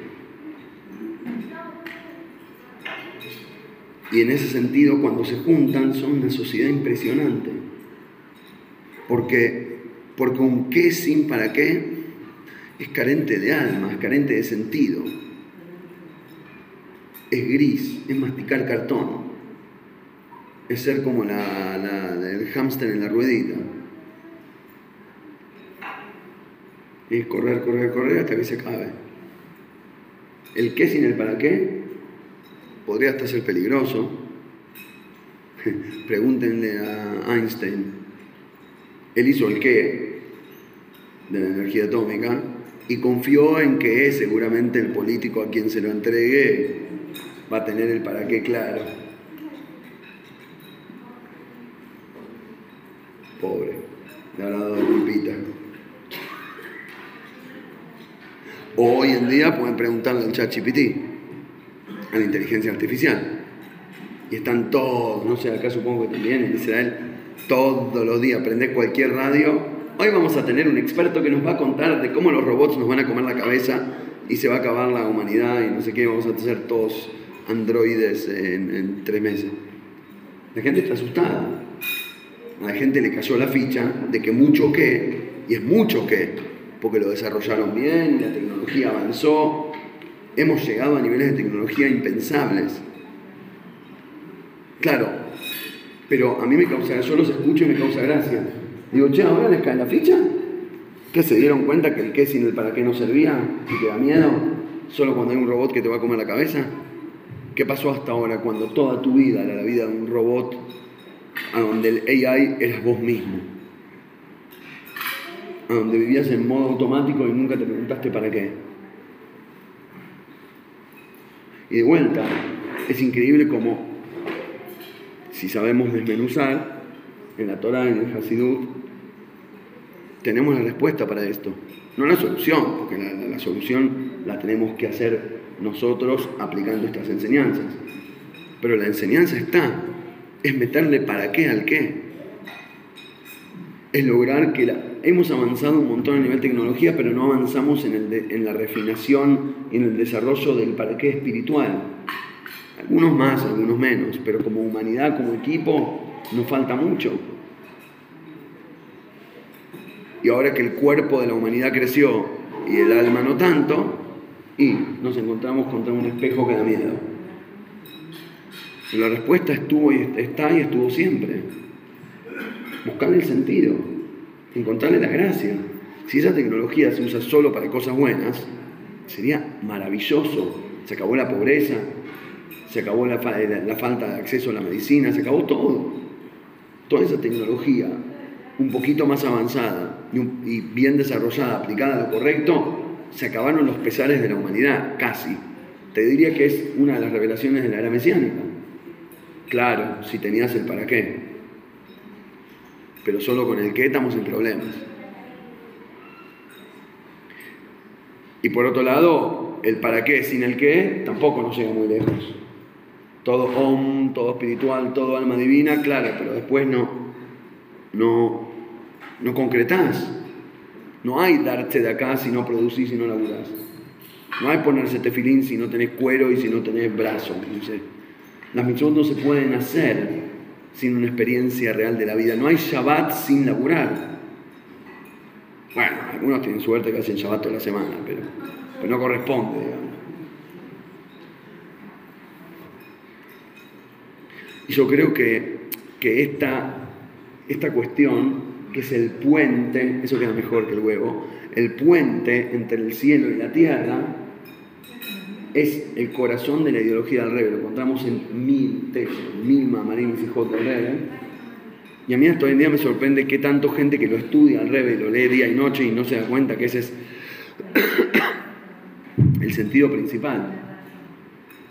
Y en ese sentido, cuando se juntan, son una sociedad impresionante. Porque, porque un qué sin para qué es carente de alma, es carente de sentido. Es gris, es masticar cartón. Es ser como el hámster en la ruedita. Es correr, correr, correr hasta que se acabe. El qué sin el para qué podría hasta ser peligroso. <laughs> Pregúntenle a Einstein. Él hizo el qué de la energía atómica y confió en que seguramente el político a quien se lo entregue va a tener el para qué claro. Pobre, le habrá dado culpita. hoy en día pueden preguntarle al chat GPT, a la inteligencia artificial. Y están todos, no sé, acá supongo que también en Israel, todos los días, prende cualquier radio. Hoy vamos a tener un experto que nos va a contar de cómo los robots nos van a comer la cabeza y se va a acabar la humanidad y no sé qué, vamos a ser todos androides en, en tres meses. La gente está asustada. A la gente le cayó la ficha de que mucho qué, y es mucho qué, porque lo desarrollaron bien, la tecnología avanzó, hemos llegado a niveles de tecnología impensables. Claro, pero a mí me causa, yo los escucho y me causa gracia. Digo, che, ahora les cae la ficha. ¿Qué se dieron cuenta que el qué sin el para qué no servía y que da miedo? Solo cuando hay un robot que te va a comer la cabeza. ¿Qué pasó hasta ahora cuando toda tu vida era la vida de un robot a donde el AI eras vos mismo? a donde vivías en modo automático y nunca te preguntaste para qué. Y de vuelta, es increíble como, si sabemos desmenuzar, en la Torah, en el Hasidut, tenemos la respuesta para esto. No la solución, porque la, la solución la tenemos que hacer nosotros aplicando estas enseñanzas. Pero la enseñanza está, es meterle para qué al qué. Es lograr que la, hemos avanzado un montón a nivel tecnología, pero no avanzamos en, el en la refinación y en el desarrollo del para qué espiritual. Algunos más, algunos menos, pero como humanidad, como equipo, nos falta mucho. Y ahora que el cuerpo de la humanidad creció y el alma no tanto, y nos encontramos contra un espejo que da miedo. La respuesta estuvo y está y estuvo siempre. Buscar el sentido encontrarle la gracia. Si esa tecnología se usa solo para cosas buenas, sería maravilloso. Se acabó la pobreza, se acabó la, falta de acceso a la medicina, se acabó todo. Toda esa tecnología, un poquito más avanzada y, bien desarrollada, aplicada a lo correcto, se acabaron los pesares de la humanidad, casi. Te diría que es una de las revelaciones de la era mesiánica. Claro, si tenías el para qué pero solo con el qué estamos en problemas. Y por otro lado, el para qué sin el qué tampoco nos llega muy lejos. Todo om, todo espiritual, todo alma divina, claro, pero después no, no, no concretás. No hay darte de acá si no producís y no laburás. No hay ponerse tefilín si no tenés cuero y si no tenés brazo. Las mitzvot no se pueden hacer sin una experiencia real de la vida. No hay Shabbat sin laburar. Bueno, algunos tienen suerte que hacen Shabbat toda la semana, pero, pero no corresponde, digamos. Yo creo que, que esta, esta cuestión, que es el puente, eso queda mejor que el huevo, el puente entre el cielo y la tierra, es el corazón de la ideología del Rebbe. Lo encontramos en mil textos, mil mamarines y J del Rebbe. Y a mí hasta hoy en día me sorprende que tanto gente que lo estudia al Rebbe, lo lee día y noche y no se da cuenta que ese es el sentido principal.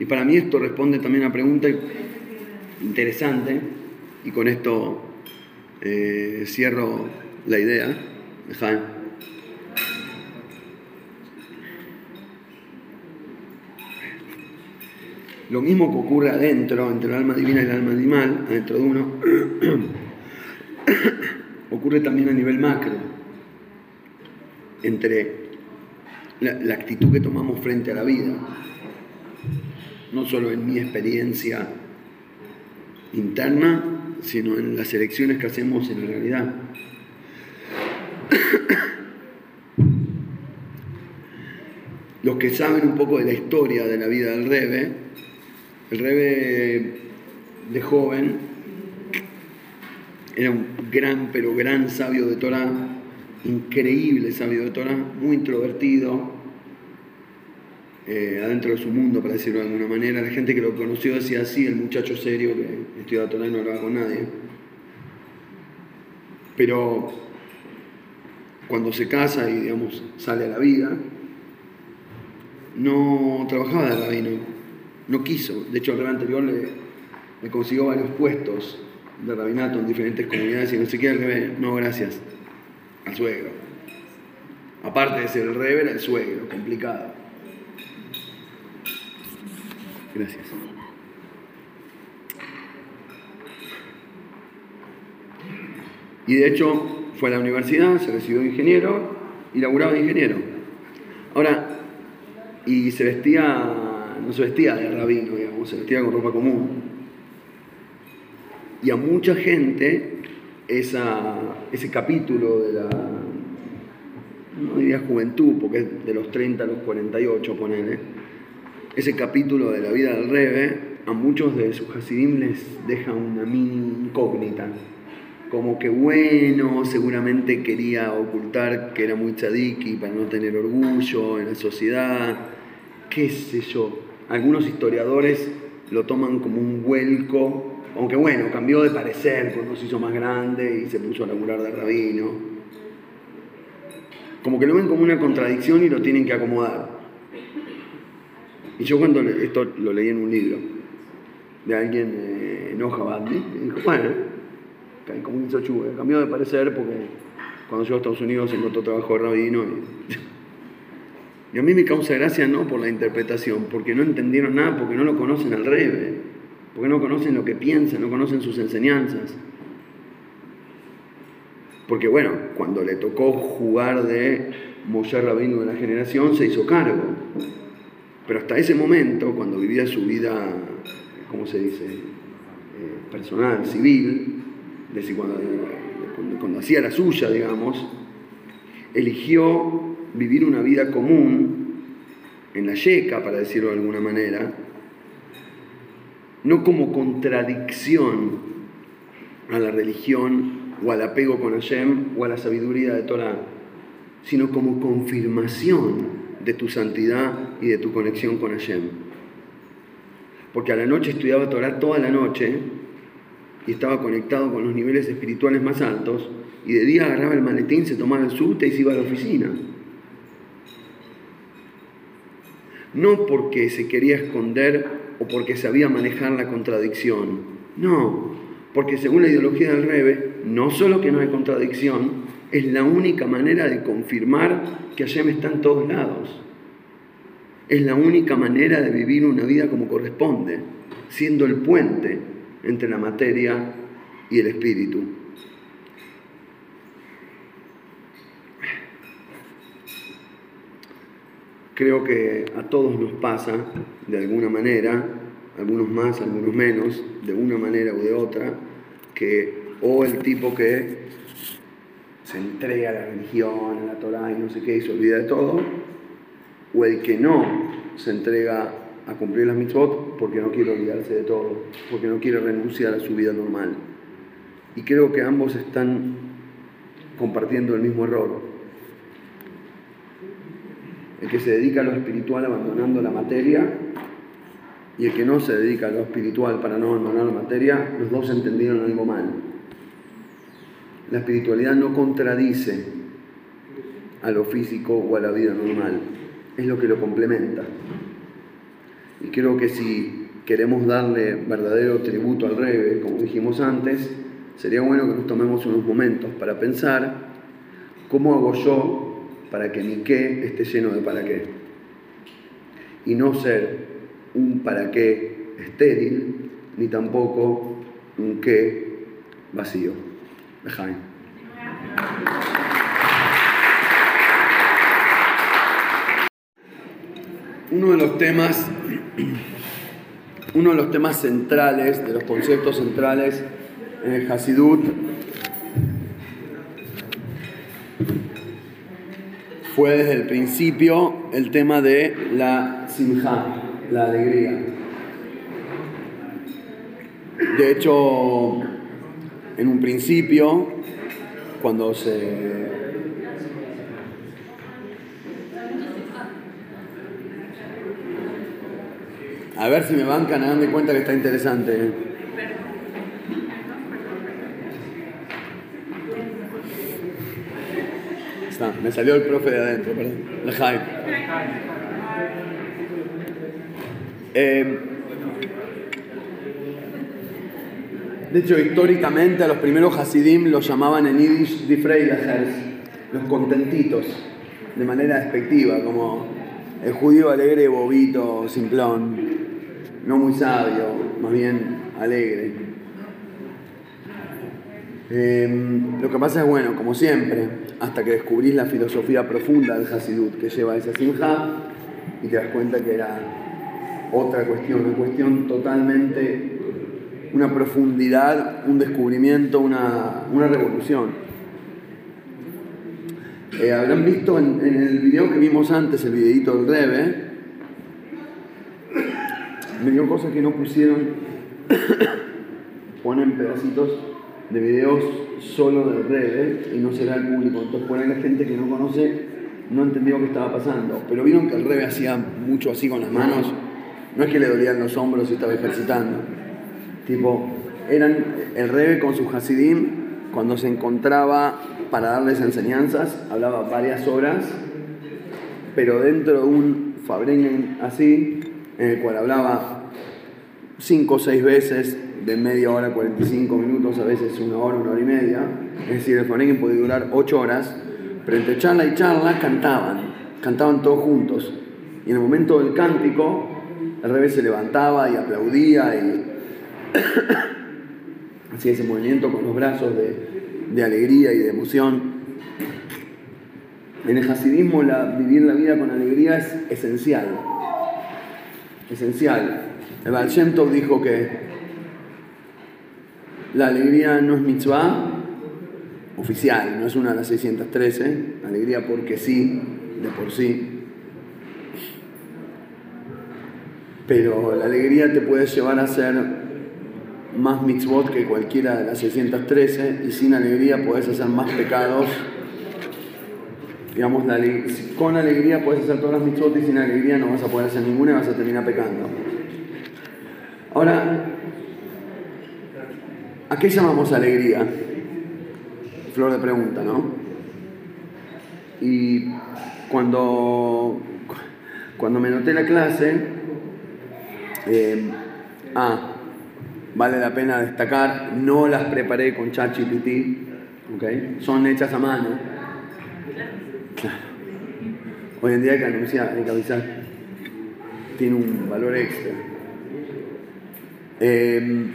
Y para mí esto responde también a pregunta interesante, y con esto eh, cierro la idea. Lo mismo que ocurre adentro, entre el alma divina y el alma animal, adentro de uno, <coughs> ocurre también a nivel macro, entre la, la, actitud que tomamos frente a la vida, no solo en mi experiencia interna, sino en las elecciones que hacemos en la realidad. <coughs> Los que saben un poco de la historia de la vida del Rebe, el Rebe de joven era un gran, pero gran sabio de Torah, increíble sabio de Torah, muy introvertido, eh, adentro de su mundo, para decirlo de alguna manera. La gente que lo conoció decía así, el muchacho serio que estudiaba Torah y no hablaba con nadie. Pero cuando se casa y, digamos, sale a la vida, no trabajaba de rabino, no quiso. De hecho, el rey anterior le, consiguió varios puestos de rabinato en diferentes comunidades y no qué, el no, gracias, al suegro. Aparte de ser el rey, era el suegro, complicado. Gracias. Y de hecho fue a la universidad, se recibió de ingeniero y laburaba de ingeniero. Ahora, y se vestía no se vestía de rabino, digamos, se vestía con ropa común. Y a mucha gente ese capítulo de la, no diría juventud, porque es de los 30 a los 48, ponele, ese capítulo de la vida del Rebe, a muchos de sus hasidim les deja una mini incógnita. Como que bueno, seguramente quería ocultar que era muy tzadiki para no tener orgullo en la sociedad, qué sé yo. Algunos historiadores lo toman como un vuelco, aunque bueno, cambió de parecer cuando se hizo más grande y se puso a laburar de rabino. Como que lo ven como una contradicción y lo tienen que acomodar. Y yo cuando esto lo leí en un libro de alguien eh, no Jabandi, dijo, bueno, como hizo Chuve, cambió de parecer porque cuando llegó a Estados Unidos encontró trabajo de rabino <laughs> y a mí me causa gracia no por la interpretación, porque no entendieron nada, porque no lo conocen al rebe, porque no conocen lo que piensa, no conocen sus enseñanzas. Porque bueno, cuando le tocó jugar de Moshe Rabino de la generación, se hizo cargo. Pero hasta ese momento, cuando vivía su vida, ¿cómo se dice? Eh, personal, civil, cuando, cuando hacía la suya, digamos, eligió vivir una vida común en la yeca, para decirlo de alguna manera, no como contradicción a la religión o al apego con Hashem o a la sabiduría de Torah, sino como confirmación de tu santidad y de tu conexión con Hashem. Porque a la noche estudiaba Torah toda la noche y estaba conectado con los niveles espirituales más altos, y de día agarraba el maletín, se tomaba el subte y se iba a la oficina. no porque se quería esconder o porque sabía manejar la contradicción, no, porque según la ideología del Rebe, no solo que no hay contradicción, es la única manera de confirmar que Hashem está en todos lados. Es la única manera de vivir una vida como corresponde, siendo el puente entre la materia y el espíritu. Creo que a todos nos pasa, de alguna manera, algunos más, algunos menos, de una manera u de otra, que o el tipo que se entrega a la religión, a la Torah y no sé qué, y se olvida de todo, o el que no se entrega a cumplir las mitzvot porque no quiere olvidarse de todo, porque no quiere renunciar a su vida normal. Y creo que ambos están compartiendo el mismo error. El que se dedica a lo espiritual abandonando la materia y el que no se dedica a lo espiritual para no abandonar la materia, los dos entendieron algo mal. La espiritualidad no contradice a lo físico o a la vida normal, es lo que lo complementa. Y creo que si queremos darle verdadero tributo al Rebe, como dijimos antes, sería bueno que nos tomemos unos momentos para pensar cómo hago yo para que mi qué esté lleno de para qué. Y no ser un para qué estéril, ni tampoco un qué vacío. Jaime. Uno de los temas uno de los temas centrales, de los conceptos centrales en el Hasidut fue desde el principio el tema de la simja, la alegría. De hecho, en un principio, cuando se A ver si me bancan, hagan de cuenta que está interesante. Está, me salió el profe de adentro, perdón. El Jaime. Eh, de hecho, históricamente a los primeros Hasidim los llamaban en Yiddish die Freilachers, los contentitos, de manera despectiva, como el judío alegre, bobito, simplón no muy sabio, más bien alegre. Em, lo que pasa es, bueno, como siempre, hasta que descubrís la filosofía profunda del Hasidut que lleva esa simja y te das cuenta que era otra cuestión, una cuestión totalmente, una profundidad, un descubrimiento, una, revolución. Eh, habrán visto en, en, el video que vimos antes, el videito del Rebe, me dio cosas que no pusieron, ponen pedacitos de videos solo del Rebe y no será el público. Entonces ponen la gente que no conoce no entendió qué estaba pasando. Pero vieron que el Rebe hacía mucho así con las manos. No es que le dolían los hombros y estaba ejercitando. Tipo, eran el Rebe con su Hasidim, cuando se encontraba para darles enseñanzas, hablaba varias horas, pero dentro de un Fabrengen así, en el cual hablaba cinco o seis veces de media hora, 45 minutos, a veces una hora, una hora y media. Es decir, el Forengen podía durar ocho horas, pero entre charla y charla cantaban, cantaban todos juntos. Y en el momento del cántico, el revés se levantaba y aplaudía y <coughs> hacía ese movimiento con los brazos de, de alegría y de emoción. En el hasidismo la, vivir la vida con alegría es esencial esencial. El Baal dijo que la alegría no es mitzvah oficial, no es una de las 613, alegría porque sí, de por sí. Pero la alegría te puede llevar a ser más mitzvot que cualquiera de las 613 y sin alegría puedes hacer más pecados digamos, con alegría puedes hacer todas las mitzvot y sin alegría no vas a poder hacer ninguna y vas a terminar pecando. Ahora, ¿a qué llamamos alegría? Flor de pregunta, ¿no? Y cuando, cuando me noté la clase, eh, ah, vale la pena destacar, no las preparé con ChatGPT, ¿ok? Son hechas a mano Hoy en día que avisar. Tiene un valor extra. Em,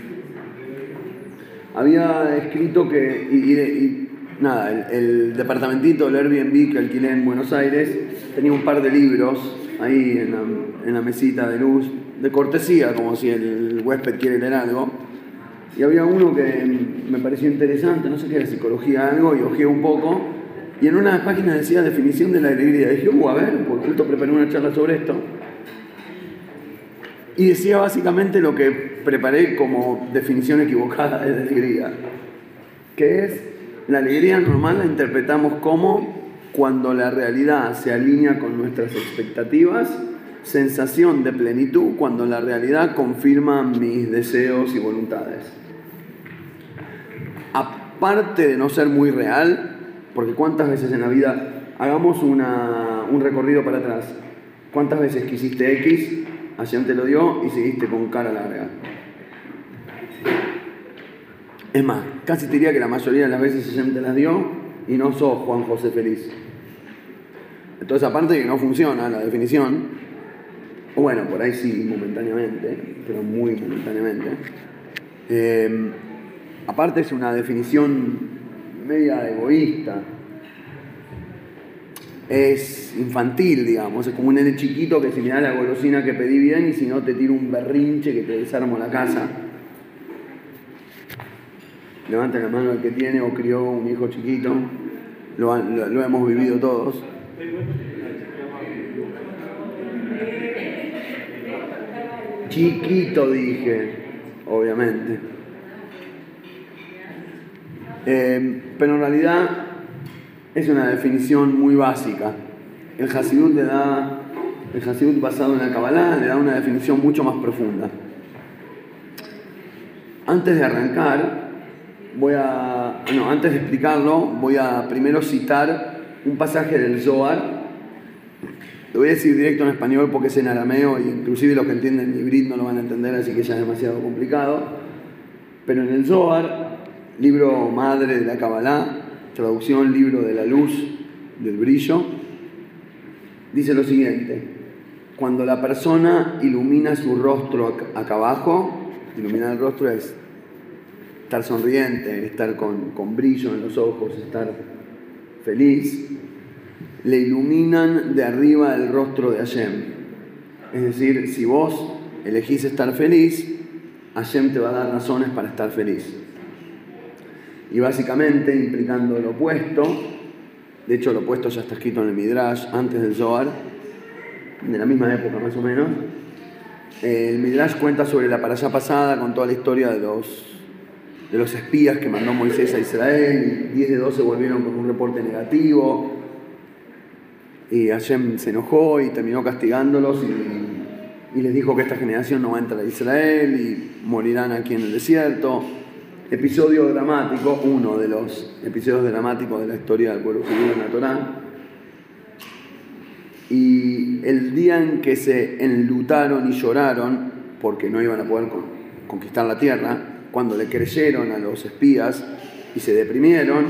había escrito que, nada, el, departamentito del Airbnb que alquilé en Buenos Aires tenía un par de libros ahí en la, mesita de luz, de cortesía, como si el huésped quiere leer algo. Y había uno que me pareció interesante, no sé qué era psicología algo, y ojeé un poco. Y en una página decía definición de la alegría. Dije, uh, a ver, porque justo preparé una charla sobre esto. Y decía básicamente lo que preparé como definición equivocada de alegría, que es la alegría normal la interpretamos como cuando la realidad se alinea con nuestras expectativas, sensación de plenitud cuando la realidad confirma mis deseos y voluntades. Aparte de no ser muy real, porque cuántas veces en la vida, hagamos un recorrido para atrás, cuántas veces quisiste X, Hashem te lo dio y seguiste con cara larga. Es más, casi te diría que la mayoría de las veces Hashem te las dio y no sos Juan José feliz. Entonces, aparte de que no funciona la definición, bueno, por ahí sí, momentáneamente, pero muy momentáneamente, eh, aparte es una definición media egoísta, es infantil, digamos, es como un nene chiquito que si me da la golosina que pedí bien y si no te tiro un berrinche que te desarmo la casa. Levanta la mano el que tiene o crió un hijo chiquito, lo, lo hemos vivido todos. Chiquito dije, obviamente. Eh, pero en realidad es una definición muy básica. El Hasidut le da, el Hasidut basado en la Kabbalah le da una definición mucho más profunda. Antes de arrancar, voy a, no, antes de explicarlo, voy a primero citar un pasaje del Zohar. Lo voy a decir directo en español porque es en arameo y inclusive los que entienden hibrid no lo van a entender, así que ya es demasiado complicado. Pero en el Zohar, libro madre de la Kabbalah, traducción libro de la luz, del brillo, dice lo siguiente, cuando la persona ilumina su rostro acá abajo, iluminar el rostro es estar sonriente, estar con, con brillo en los ojos, estar feliz, le iluminan de arriba el rostro de Hashem. Es decir, si vos elegís estar feliz, Hashem te va a dar razones para estar feliz y básicamente implicando lo opuesto, de hecho lo opuesto ya está escrito en el Midrash antes del Zohar, de la misma época más o menos. El Midrash cuenta sobre la allá pasada con toda la historia de los, de los espías que mandó Moisés a Israel, 10 de 12 volvieron con un reporte negativo, y Hashem se enojó y terminó castigándolos y les dijo que esta generación no va a entrar a Israel y morirán aquí en el desierto episodio dramático, uno de los episodios dramáticos de la historia del pueblo judío en la Torá. Y el día en que se enlutaron y lloraron, porque no iban a poder conquistar la tierra, cuando le creyeron a los espías y se deprimieron,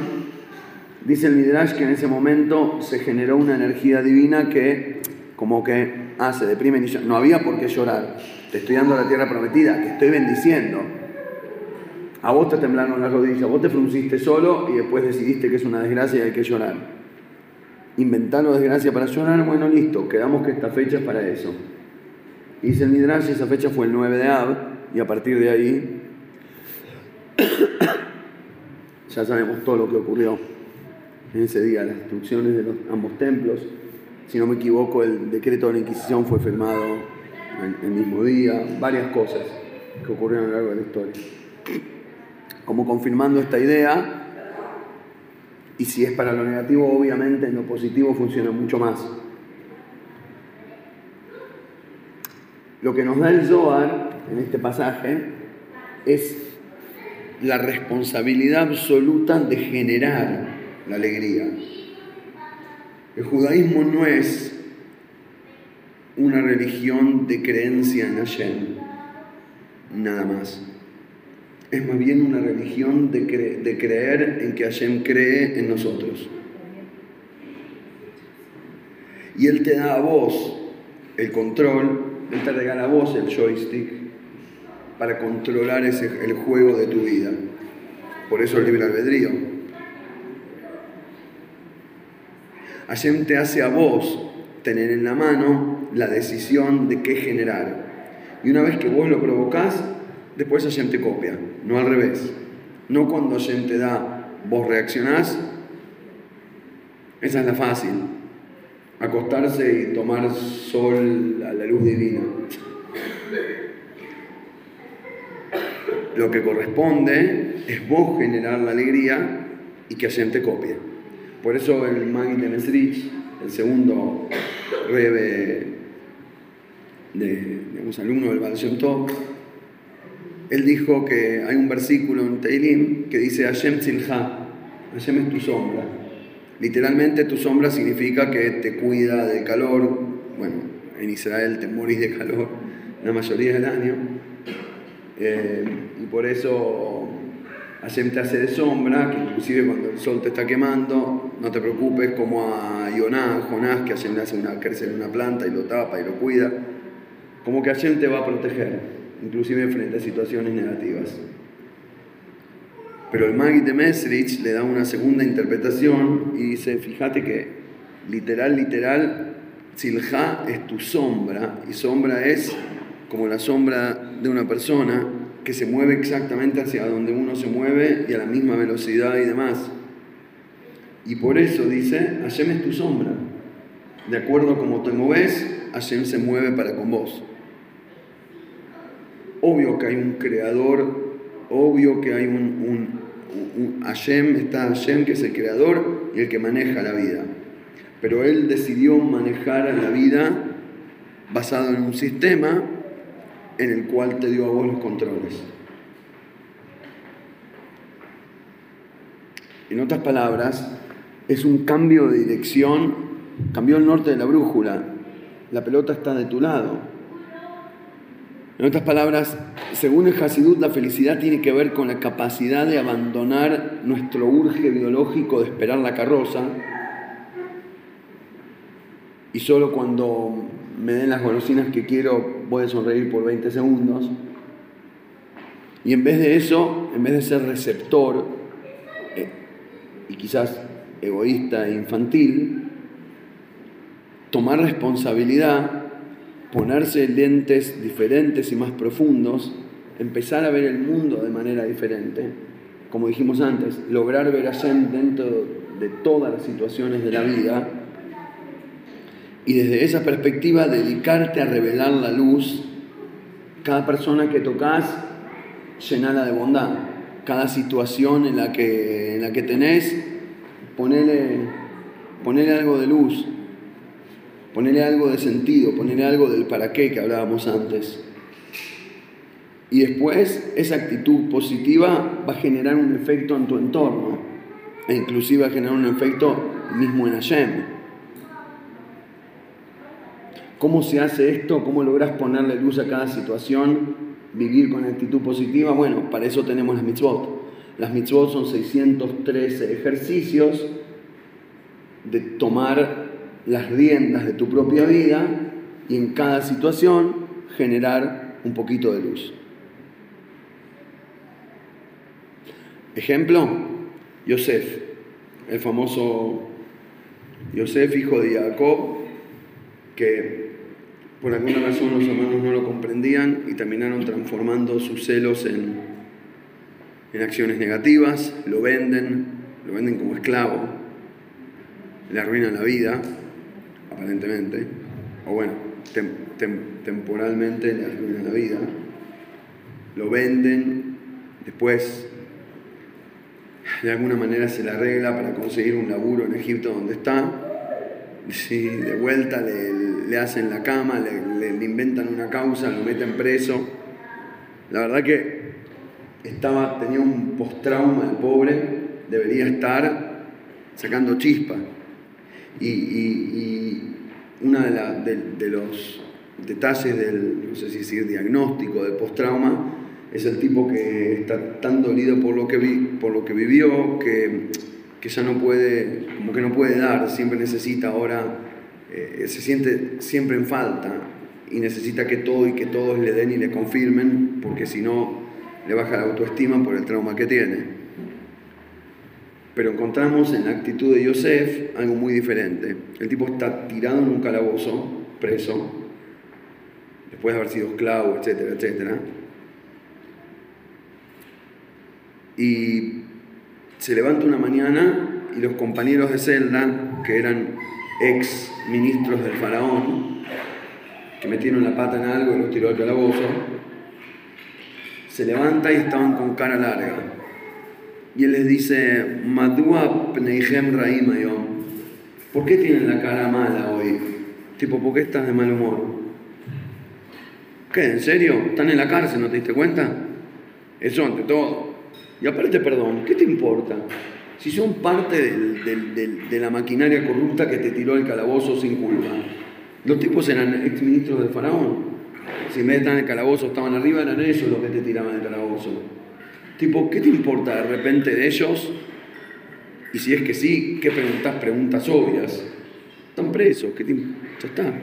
dice el Midrash que en ese momento se generó una energía divina que, como que, ah, se deprimen y no había por qué llorar. Te estoy dando la tierra prometida, te estoy bendiciendo a vos te temblaron las rodillas, vos te frunciste solo y después decidiste que es una desgracia y hay que llorar. Inventar una desgracia para llorar, bueno, listo, quedamos que esta fecha es para eso. Y dice el Midrash, esa fecha fue el 9 de Ab, y a partir de ahí <coughs> ya sabemos todo lo que ocurrió en ese día, las destrucciones de los, ambos templos. Si no me equivoco, el decreto de la Inquisición fue firmado el mismo día, varias cosas que ocurrieron a lo largo de la historia como confirmando esta idea. Y si es para lo negativo, obviamente en lo positivo funciona mucho más. Lo que nos da el Zohar en este pasaje es la responsabilidad absoluta de generar la alegría. El judaísmo no es una religión de creencia en Hashem, nada más es más bien una religión de, creer en que Hashem cree en nosotros. Y Él te da a vos el control, Él te regala a vos el joystick para controlar ese, el juego de tu vida. Por eso el libre albedrío. Hashem te hace a vos tener en la mano la decisión de qué generar. Y una vez que vos lo provocás, después Hashem te copia. No al revés. No cuando Hashem te da, vos reaccionás. Esa es la fácil. Acostarse y tomar sol a la luz divina. Lo que corresponde es vos generar la alegría y que Hashem te copie. Por eso el Magid de el segundo rebe de, digamos, alumno del Baal Shem él dijo que hay un versículo en Teilim que dice Hashem Tzilha, Hashem es tu sombra. Literalmente tu sombra significa que te cuida del calor, bueno, en Israel te morís de calor la mayoría del año, eh, y por eso Hashem te hace de sombra, que inclusive cuando el sol te está quemando, no te preocupes como a Yoná, Jonás, que Hashem le hace una, crecer una planta y lo tapa y lo cuida, como que Hashem te va a proteger, inclusive frente a situaciones negativas. Pero el Magi de Mesrich le da una segunda interpretación y dice, fíjate que literal, literal, Silja es tu sombra y sombra es como la sombra de una persona que se mueve exactamente hacia donde uno se mueve y a la misma velocidad y demás. Y por eso dice, Hashem es tu sombra. De acuerdo a cómo te moves, Hashem se mueve para con vos. Obvio que hay un creador, obvio que hay un, un, Hashem, está Hashem que es el creador y el que maneja la vida. Pero él decidió manejar la vida basado en un sistema en el cual te dio a vos los controles. En otras palabras, es un cambio de dirección, cambió el norte de la brújula, la pelota está de tu lado. En otras palabras, según el Hasidut, la felicidad tiene que ver con la capacidad de abandonar nuestro urge biológico de esperar la carroza y solo cuando me den las golosinas que quiero, voy a sonreír por 20 segundos. Y en vez de eso, en vez de ser receptor eh, y quizás egoísta e infantil, tomar responsabilidad, ponerse lentes diferentes y más profundos, empezar a ver el mundo de manera diferente, como dijimos antes, lograr ver a Hashem dentro de todas las situaciones de la vida y desde esa perspectiva dedicarte a revelar la luz. Cada persona que tocas, llenala de bondad. Cada situación en la que, en la que tenés, ponele, ponele algo de luz, ponele algo de sentido, ponele algo del para qué que hablábamos antes. Y después esa actitud positiva va a generar un efecto en tu entorno, e inclusive va a generar un efecto mismo en Hashem. ¿Cómo se hace esto? ¿Cómo logras ponerle luz a cada situación? Vivir con actitud positiva. Bueno, para eso tenemos las mitzvot. Las mitzvot son 613 ejercicios de tomar las riendas de tu propia vida y en cada situación generar un poquito de luz. Ejemplo, Yosef, el famoso Yosef, hijo de Jacob, que por alguna razón los hermanos no lo comprendían y terminaron transformando sus celos en, en acciones negativas, lo venden, lo venden como esclavo, le arruinan la vida, aparentemente, o bueno, temporalmente le arruinan la vida, lo venden, después de alguna manera se le arregla para conseguir un laburo en Egipto donde está, si de vuelta le, hacen la cama, le, inventan una causa, lo meten preso. La verdad que estaba, tenía un post-trauma el pobre, debería estar sacando chispa. Y, uno de, de, los detalles del, no sé si decir, diagnóstico de post-trauma es el tipo que está tan dolido por lo que, vi, por lo que vivió que que ya no puede, como que no puede dar, siempre necesita ahora, eh, se siente siempre en falta y necesita que todo y que todos le den y le confirmen, porque si no le baja la autoestima por el trauma que tiene. Pero encontramos en la actitud de Yosef algo muy diferente. El tipo está tirado en un calabozo, preso, después de haber sido esclavo, etcétera, etcétera. Y se levanta una mañana y los compañeros de celda, que eran ex ministros del faraón, que metieron la pata en algo y los tiró al calabozo, se levanta y estaban con cara larga. Y él les dice, Madua Pneihem Raim ¿Por qué tienen la cara mala hoy? Tipo, ¿por qué estás de mal humor? ¿Qué? ¿En serio? ¿Están en la cárcel? ¿No te diste cuenta? Eso ante todo. Y aparte, perdón, ¿qué te importa? Si son parte de la maquinaria corrupta que te tiró el calabozo sin culpa. Los tipos eran exministros del faraón. Si en vez de estar en el calabozo estaban arriba, eran ellos los que te tiraban el calabozo. Tipo, ¿qué te importa de repente de ellos? Y si es que sí, ¿qué preguntas? Preguntas obvias. Están presos, ¿qué ya está,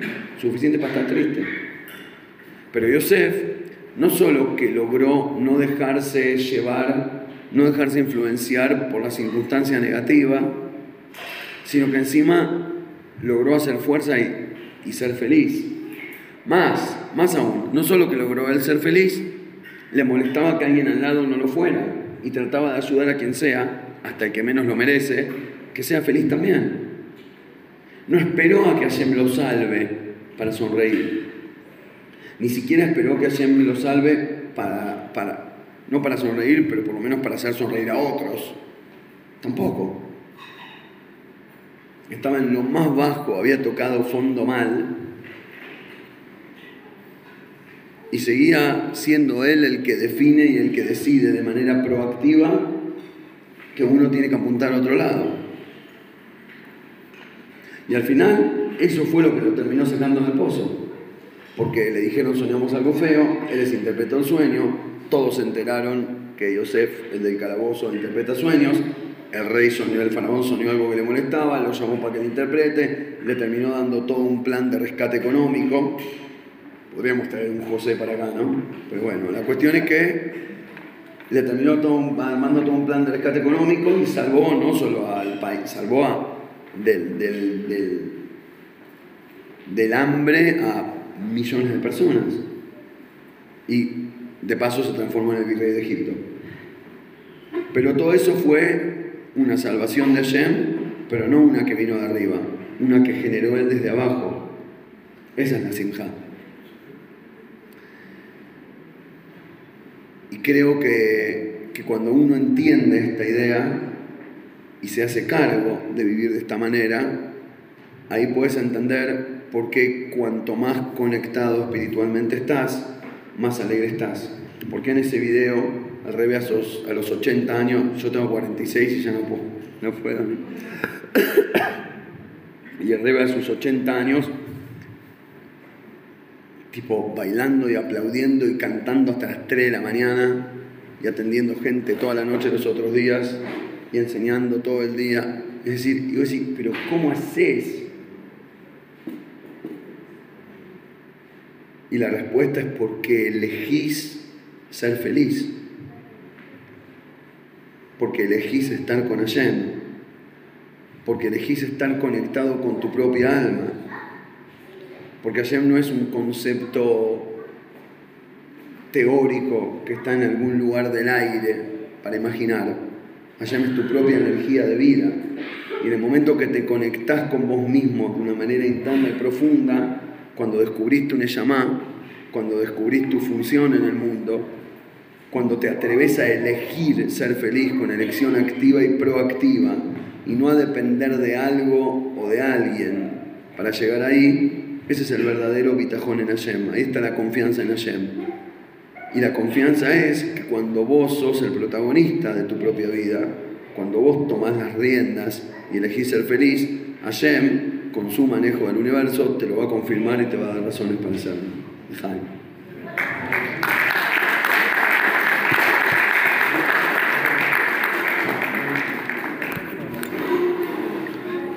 suficiente para estar triste. Pero Yosef no solo que logró no dejarse llevar, no dejarse influenciar por la circunstancia negativa, sino que encima logró hacer fuerza y, y ser feliz. Más, más aún, no solo que logró él ser feliz, le molestaba que alguien al lado no lo fuera y trataba de ayudar a quien sea, hasta el que menos lo merece, que sea feliz también. No esperó a que Hashem lo salve para sonreír. Ni siquiera esperó que Hashem lo salve para, para, no para sonreír, pero por lo menos para hacer sonreír a otros. Tampoco. Estaba en lo más bajo, había tocado fondo mal y seguía siendo él el que define y el que decide de manera proactiva que uno tiene que apuntar a otro lado. Y al final, eso fue lo que lo terminó sacando del pozo. Porque le dijeron soñamos algo feo, él les interpretó el sueño, todos se enteraron que Yosef, el del calabozo, interpreta sueños, el rey soñó, el faraón soñó algo que le molestaba, lo llamó para que le interprete, le terminó dando todo un plan de rescate económico, Podríamos traer un José para acá, ¿no? Pero bueno, la cuestión es que le terminó todo armando todo un plan de rescate económico y salvó no solo al país, salvó a, del, del, del, hambre a millones de personas. Y de paso se transformó en el virrey de Egipto. Pero todo eso fue una salvación de Hashem, pero no una que vino de arriba, una que generó él desde abajo. Esa es la simja. Creo que, cuando uno entiende esta idea y se hace cargo de vivir de esta manera, ahí puedes entender por qué cuanto más conectado espiritualmente estás, más alegre estás. Porque en ese video, al revés, a los, 80 años, yo tengo 46 y ya no puedo, no puedo. <coughs> y al revés a sus 80 años, tipo bailando y aplaudiendo y cantando hasta las 3 de la mañana y atendiendo gente toda la noche los otros días y enseñando todo el día. Es decir, y vos decís, pero ¿cómo haces? Y la respuesta es porque elegís ser feliz. Porque elegís estar con Hashem. Porque elegís estar conectado con tu propia alma porque Hashem no es un concepto teórico que está en algún lugar del aire para imaginar. Hashem es tu propia energía de vida. Y en el momento que te conectás con vos mismo de una manera interna y profunda, cuando descubriste un Eshama, cuando descubrís tu función en el mundo, cuando te atreves a elegir ser feliz con elección activa y proactiva y no a depender de algo o de alguien para llegar ahí, ese es el verdadero bitajón en Hashem. Ahí está la confianza en Hashem. Y la confianza es que cuando vos sos el protagonista de tu propia vida, cuando vos tomás las riendas y elegís ser feliz, Hashem, con su manejo del universo, te lo va a confirmar y te va a dar razones para hacerlo.